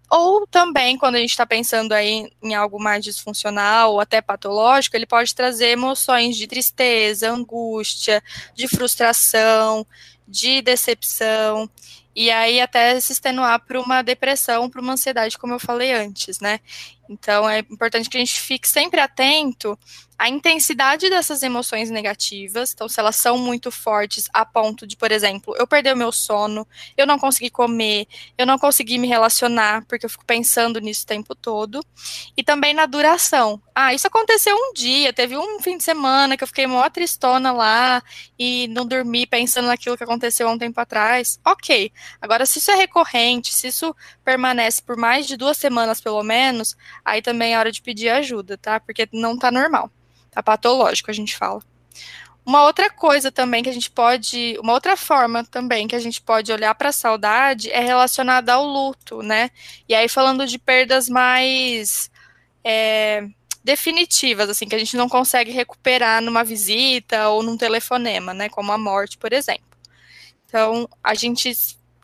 Ou também, quando a gente está pensando aí em algo mais disfuncional ou até patológico, ele pode trazer emoções de tristeza, angústia, de frustração, de decepção e aí até se extenuar para uma depressão, para uma ansiedade, como eu falei antes, né? Então é importante que a gente fique sempre atento a intensidade dessas emoções negativas, então se elas são muito fortes a ponto de, por exemplo, eu perder o meu sono, eu não conseguir comer, eu não conseguir me relacionar, porque eu fico pensando nisso o tempo todo, e também na duração. Ah, isso aconteceu um dia, teve um fim de semana que eu fiquei mó tristona lá e não dormi pensando naquilo que aconteceu há um tempo atrás. Ok. Agora, se isso é recorrente, se isso permanece por mais de duas semanas pelo menos, aí também é hora de pedir ajuda, tá? Porque não tá normal. Tá patológico, a gente fala. Uma outra coisa também que a gente pode, uma outra forma também que a gente pode olhar para a saudade é relacionada ao luto, né? E aí falando de perdas mais é, definitivas, assim, que a gente não consegue recuperar numa visita ou num telefonema, né? Como a morte, por exemplo. Então, a gente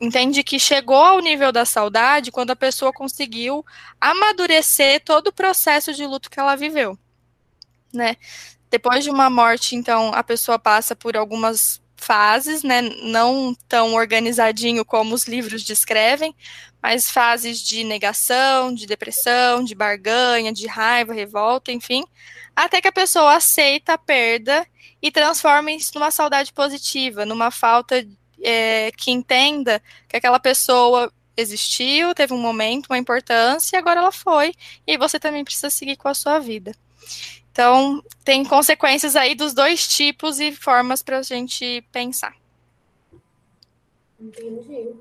entende que chegou ao nível da saudade quando a pessoa conseguiu amadurecer todo o processo de luto que ela viveu né? Depois de uma morte, então, a pessoa passa por algumas fases, né? Não tão organizadinho como os livros descrevem, mas fases de negação, de depressão, de barganha, de raiva, revolta, enfim, até que a pessoa aceita a perda e transforma isso numa saudade positiva, numa falta é, que entenda que aquela pessoa existiu, teve um momento, uma importância, e agora ela foi, e você também precisa seguir com a sua vida. Então, tem consequências aí dos dois tipos e formas para a gente pensar. Entendi.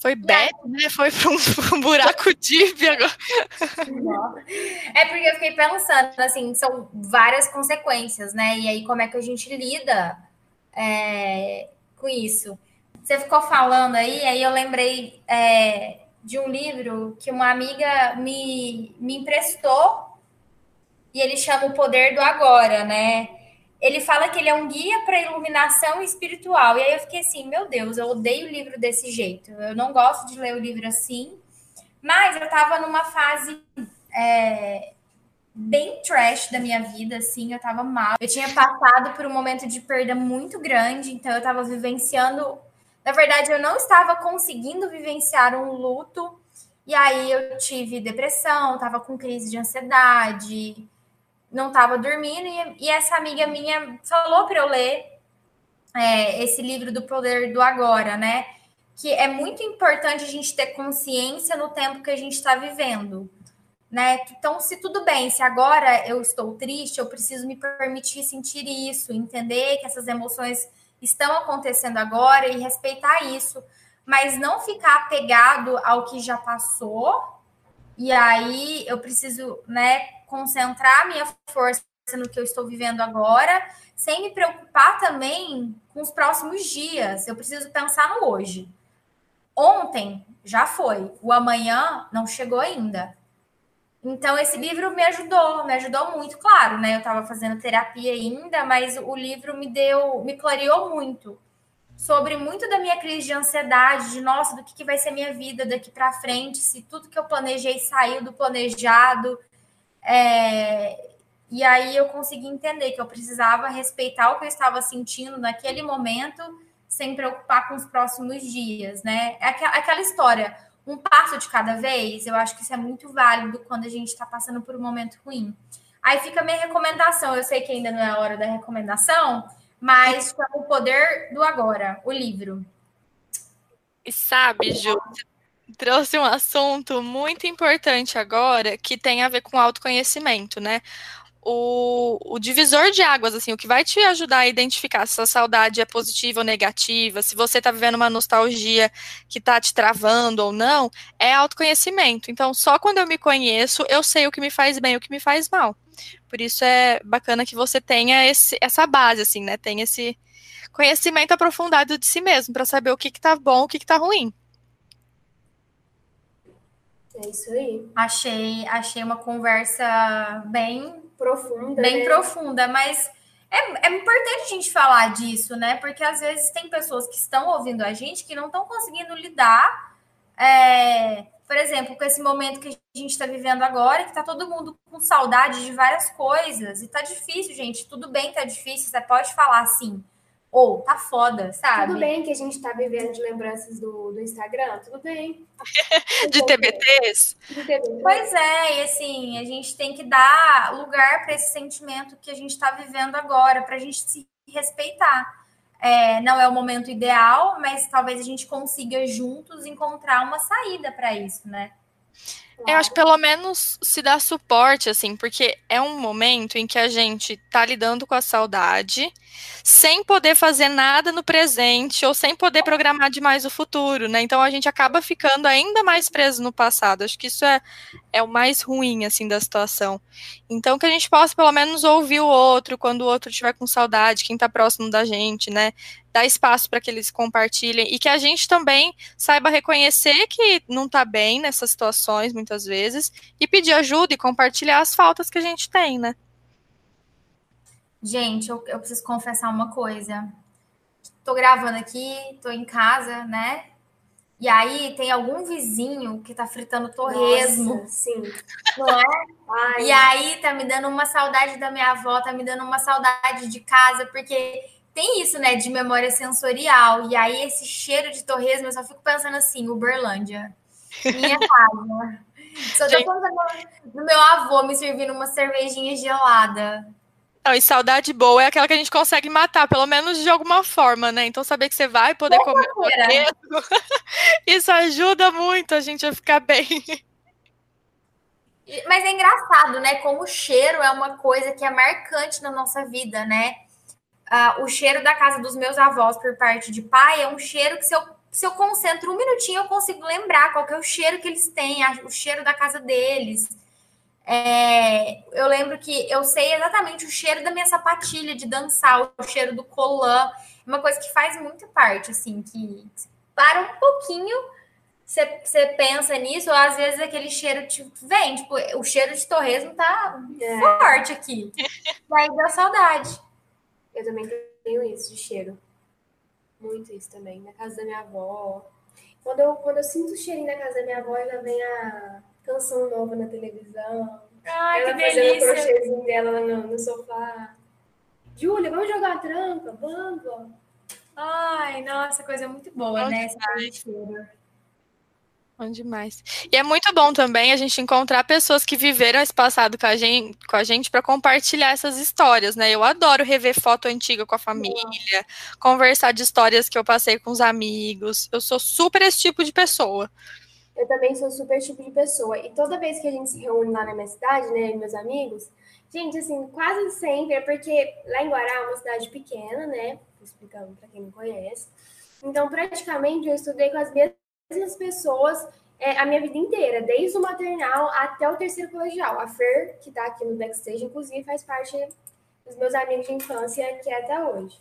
Foi bad, né? Foi para um, buraco deep agora. É porque eu fiquei pensando, assim, são várias consequências, né? E aí, como é que a gente lida é, com isso? Você ficou falando aí, aí eu lembrei é, de um livro que uma amiga me, me emprestou e ele chama o poder do agora, né? Ele fala que ele é um guia para iluminação espiritual. E aí eu fiquei assim, meu Deus, eu odeio o livro desse jeito. Eu não gosto de ler o livro assim. Mas eu estava numa fase é, bem trash da minha vida, assim, eu estava mal. Eu tinha passado por um momento de perda muito grande, então eu estava vivenciando. Na verdade, eu não estava conseguindo vivenciar um luto. E aí eu tive depressão, estava com crise de ansiedade, não estava dormindo e, e, essa amiga minha falou para eu ler é, esse livro do Poder do Agora, né? Que é muito importante a gente ter consciência no tempo que a gente está vivendo, né? Então, se tudo bem, se agora eu estou triste, eu preciso me permitir sentir isso, entender que essas emoções estão acontecendo agora e respeitar isso, mas não ficar apegado ao que já passou. E aí eu preciso, né, concentrar minha força no que eu estou vivendo agora, sem me preocupar também com os próximos dias. Eu preciso pensar no hoje. Ontem já foi, o amanhã não chegou ainda. Então, esse livro me ajudou, me ajudou muito, claro, né? Eu estava fazendo terapia ainda, mas o livro me deu, me clareou muito sobre muito da minha crise de ansiedade, de nossa, do que, que vai ser minha vida daqui para frente, se tudo que eu planejei saiu do planejado, é, e aí eu consegui entender que eu precisava respeitar o que eu estava sentindo naquele momento, sem preocupar com os próximos dias, né? É aquela história, um passo de cada vez, eu acho que isso é muito válido quando a gente está passando por um momento ruim. Aí fica a minha recomendação, eu sei que ainda não é a hora da recomendação, mas o poder do agora, o livro. E sabe, Ju, trouxe um assunto muito importante agora que tem a ver com autoconhecimento, né? O, o, divisor de águas, assim, o que vai te ajudar a identificar se a saudade é positiva ou negativa, se você está vivendo uma nostalgia que está te travando ou não, é autoconhecimento. Então, só quando eu me conheço, eu sei o que me faz bem e o que me faz mal. Por isso é bacana que você tenha esse, essa base, assim, né? Tenha esse conhecimento aprofundado de si mesmo, para saber o que, que tá bom, o que, que tá ruim. É isso aí. Achei, achei uma conversa bem profunda. Bem né? profunda, mas é, é importante a gente falar disso, né? Porque às vezes tem pessoas que estão ouvindo a gente que não estão conseguindo lidar, é, por exemplo, com esse momento que a gente está vivendo agora, que está todo mundo com saudade de várias coisas, e tá difícil, gente. Tudo bem, tá difícil, você pode falar assim. Ou tá foda, sabe? Tudo bem que a gente tá vivendo de lembranças do, do Instagram, tudo bem. de TBTs? De TBTs. Pois é, e assim, a gente tem que dar lugar para esse sentimento que a gente está vivendo agora, para a gente se respeitar. É, não é o momento ideal, mas talvez a gente consiga juntos encontrar uma saída para isso, né? Eu acho que pelo menos se dá suporte, assim, porque é um momento em que a gente tá lidando com a saudade sem poder fazer nada no presente ou sem poder programar demais o futuro, né? Então a gente acaba ficando ainda mais preso no passado. Acho que isso é, é o mais ruim, assim, da situação. Então que a gente possa pelo menos ouvir o outro quando o outro estiver com saudade, quem tá próximo da gente, né? dar espaço para que eles compartilhem e que a gente também saiba reconhecer que não está bem nessas situações, muitas vezes, e pedir ajuda e compartilhar as faltas que a gente tem, né? Gente, eu, eu preciso confessar uma coisa. Tô gravando aqui, tô em casa, né? E aí tem algum vizinho que tá fritando torresmo. Nossa, sim. Não é? Ai, E aí tá me dando uma saudade da minha avó, tá me dando uma saudade de casa, porque tem isso, né, de memória sensorial. E aí esse cheiro de torresmo, eu só fico pensando assim, Uberlândia. Minha casa. Só tô pensando no meu avô me servindo uma cervejinha gelada. Não, e saudade boa é aquela que a gente consegue matar, pelo menos de alguma forma, né? Então saber que você vai poder comer o Sexta-feira. torresmo, isso ajuda muito a gente a ficar bem. Mas é engraçado, né? Como o cheiro é uma coisa que é marcante na nossa vida, né? Ah, o cheiro da casa dos meus avós por parte de pai é um cheiro que se eu, se eu concentro um minutinho eu consigo lembrar qual que é o cheiro que eles têm, a- o cheiro da casa deles. É, eu lembro que eu sei exatamente o cheiro da minha sapatilha de dançar, o cheiro do colã, uma coisa que faz muito parte, assim, que para um pouquinho você, pensa nisso, ou às vezes aquele cheiro tipo, vem, tipo, o cheiro de torresmo tá É. forte aqui. Daí dá saudade. Eu também tenho isso de cheiro. Muito isso também. Na casa da minha avó. Quando eu, quando eu sinto o cheirinho da casa da minha avó, já vem a canção nova na televisão. Ai, ela fazendo o crochêzinho dela lá no, no sofá. Júlia, vamos jogar a tranca? Vamos. Ai, nossa, coisa muito boa, Bom né? Essa coisa de cheiro. Bom demais. E é muito bom também a gente encontrar pessoas que viveram esse passado com a gente, com a gente para compartilhar essas histórias, né? Eu adoro rever foto antiga com a família, conversar de histórias que eu passei com os amigos. Eu sou super esse tipo de pessoa. Eu também sou super tipo de pessoa. E toda vez que a gente se reúne lá na minha cidade, né, meus amigos, gente, assim, quase sempre é porque lá em Guará é uma cidade pequena, né? Explicando para quem não conhece. Então, praticamente, eu estudei com as mesmas pessoas é, a minha vida inteira, desde o maternal até o terceiro colegial. A Fer, que tá aqui no backstage, inclusive, faz parte dos meus amigos de infância, que é até hoje.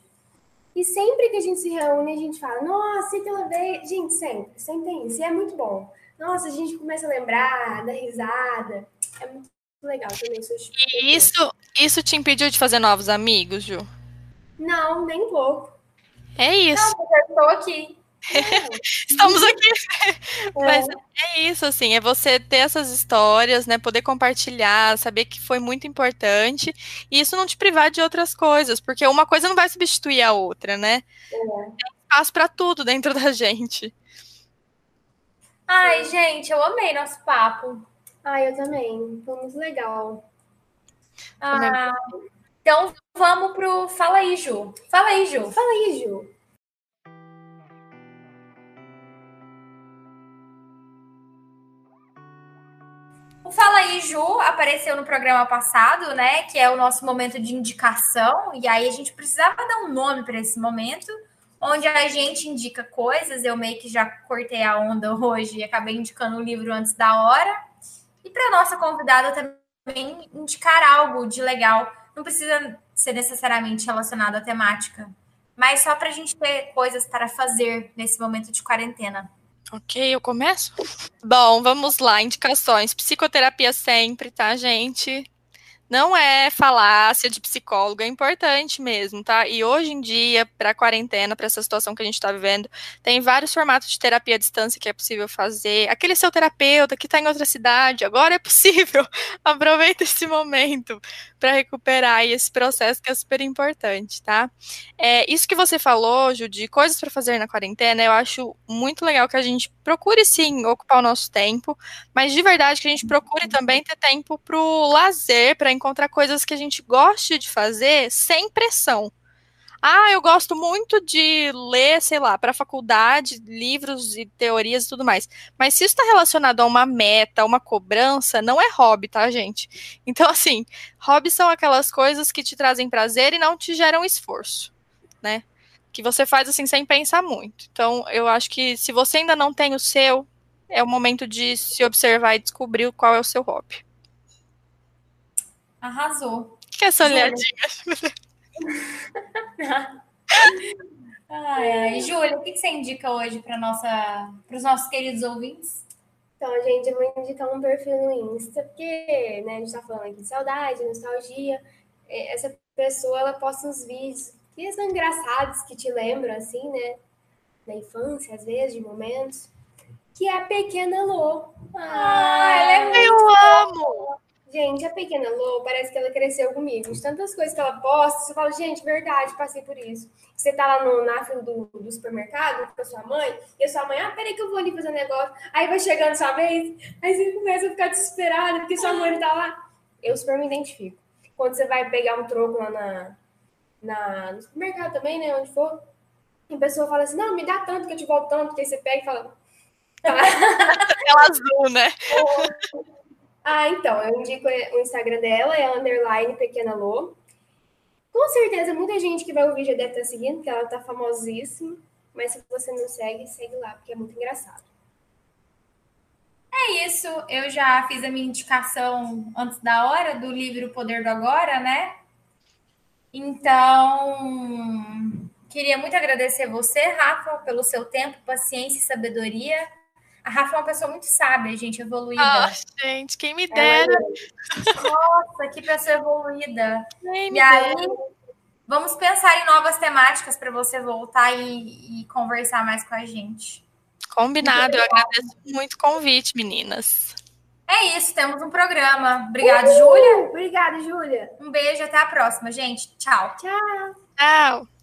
E sempre que a gente se reúne, a gente fala, nossa, aquela vez. Gente, sempre, sempre tem isso. E é muito bom. Nossa, a gente começa a lembrar, dar risada. É muito legal também. De E isso, isso te impediu de fazer novos amigos, Ju? Não, nem um pouco. É isso. Eu tô aqui. Estamos aqui. Mas é isso, assim, é você ter essas histórias, né? Poder compartilhar, saber que foi muito importante, e isso não te privar de outras coisas, porque uma coisa não vai substituir a outra, né? Tem espaço para tudo dentro da gente. Ai, gente, eu amei nosso papo. Ah, eu também. Foi muito legal. Ah, então vamos pro Fala aí, Ju. Fala aí, Ju. Fala aí, Ju. O Fala aí, Ju, apareceu no programa passado, né? Que é o nosso momento de indicação. E aí a gente precisava dar um nome para esse momento, onde a gente indica coisas. Eu meio que já cortei a onda hoje e acabei indicando o livro antes da hora. E para nossa convidada também indicar algo de legal. Não precisa ser necessariamente relacionado à temática, mas só para a gente ter coisas para fazer nesse momento de quarentena. Ok, eu começo? Bom, vamos lá, indicações. Psicoterapia sempre, tá, gente? Não é falácia de psicólogo, é importante mesmo, tá? E hoje em dia, para a quarentena, para essa situação que a gente está vivendo, tem vários formatos de terapia à distância que é possível fazer. Aquele seu terapeuta que está em outra cidade, agora é possível. Aproveita esse momento. Para recuperar esse processo que é super importante, tá? É, isso que você falou, Ju, de coisas para fazer na quarentena, eu acho muito legal que a gente procure sim ocupar o nosso tempo, mas de verdade que a gente procure também ter tempo para o lazer, para encontrar coisas que a gente goste de fazer sem pressão. Ah, eu gosto muito de ler, sei lá, para faculdade, livros e teorias e tudo mais. Mas se isso está relacionado a uma meta, uma cobrança, não é hobby, tá, gente? Então, assim, hobbies são aquelas coisas que te trazem prazer e não te geram esforço, né? Que você faz assim sem pensar muito. Então, eu acho que se você ainda não tem o seu, é o momento de se observar e descobrir qual é o seu hobby. Arrasou. Que é essa olhadinha? ai, ai. Júlia, o que você indica hoje para os nossos queridos ouvintes? Então, gente, eu vou indicar um perfil no Insta, porque né, a gente está falando aqui de saudade, nostalgia. Essa pessoa, ela posta uns vídeos que são engraçados, que te lembram, assim, né? Da infância, às vezes, de momentos. Que é a Pequena Lô. Ah, ela é muito Eu amo! Gente, a pequena Lô parece que ela cresceu comigo. De tantas coisas que ela posta, você fala, gente, verdade, passei por isso. Você tá lá no, na fila do, do supermercado com a sua mãe, e a sua mãe, ah, peraí que eu vou ali fazer um negócio. Aí vai chegando sua vez, aí você começa a ficar desesperada, porque sua mãe tá lá. Eu super me identifico. Quando você vai pegar um troco lá na, na, no supermercado também, né, onde for, e a pessoa fala assim, não, me dá tanto que eu te volto tanto, que aí você pega e fala... Tá. Ela azul, né? Ah, então, eu indico o Instagram dela, é underline pequena Lô. Com certeza, muita gente que vai ouvir já deve estar seguindo, porque ela tá famosíssima. Mas se você não segue, segue lá, porque é muito engraçado. É isso, eu já fiz a minha indicação antes da hora do livro O Poder do Agora, né? Então, queria muito agradecer você, Rafa, pelo seu tempo, paciência e sabedoria a Rafa é uma pessoa muito sábia, gente, evoluída. Ah, gente, quem me dera. Nossa, que pessoa evoluída. Quem e aí, dera. vamos pensar em novas temáticas para você voltar e, e, conversar mais com a gente. Combinado, eu agradeço muito o convite, meninas. É isso, temos um programa. Obrigada, Júlia. Obrigada, Júlia. Um beijo, até a próxima, gente. Tchau. Tchau. Tchau.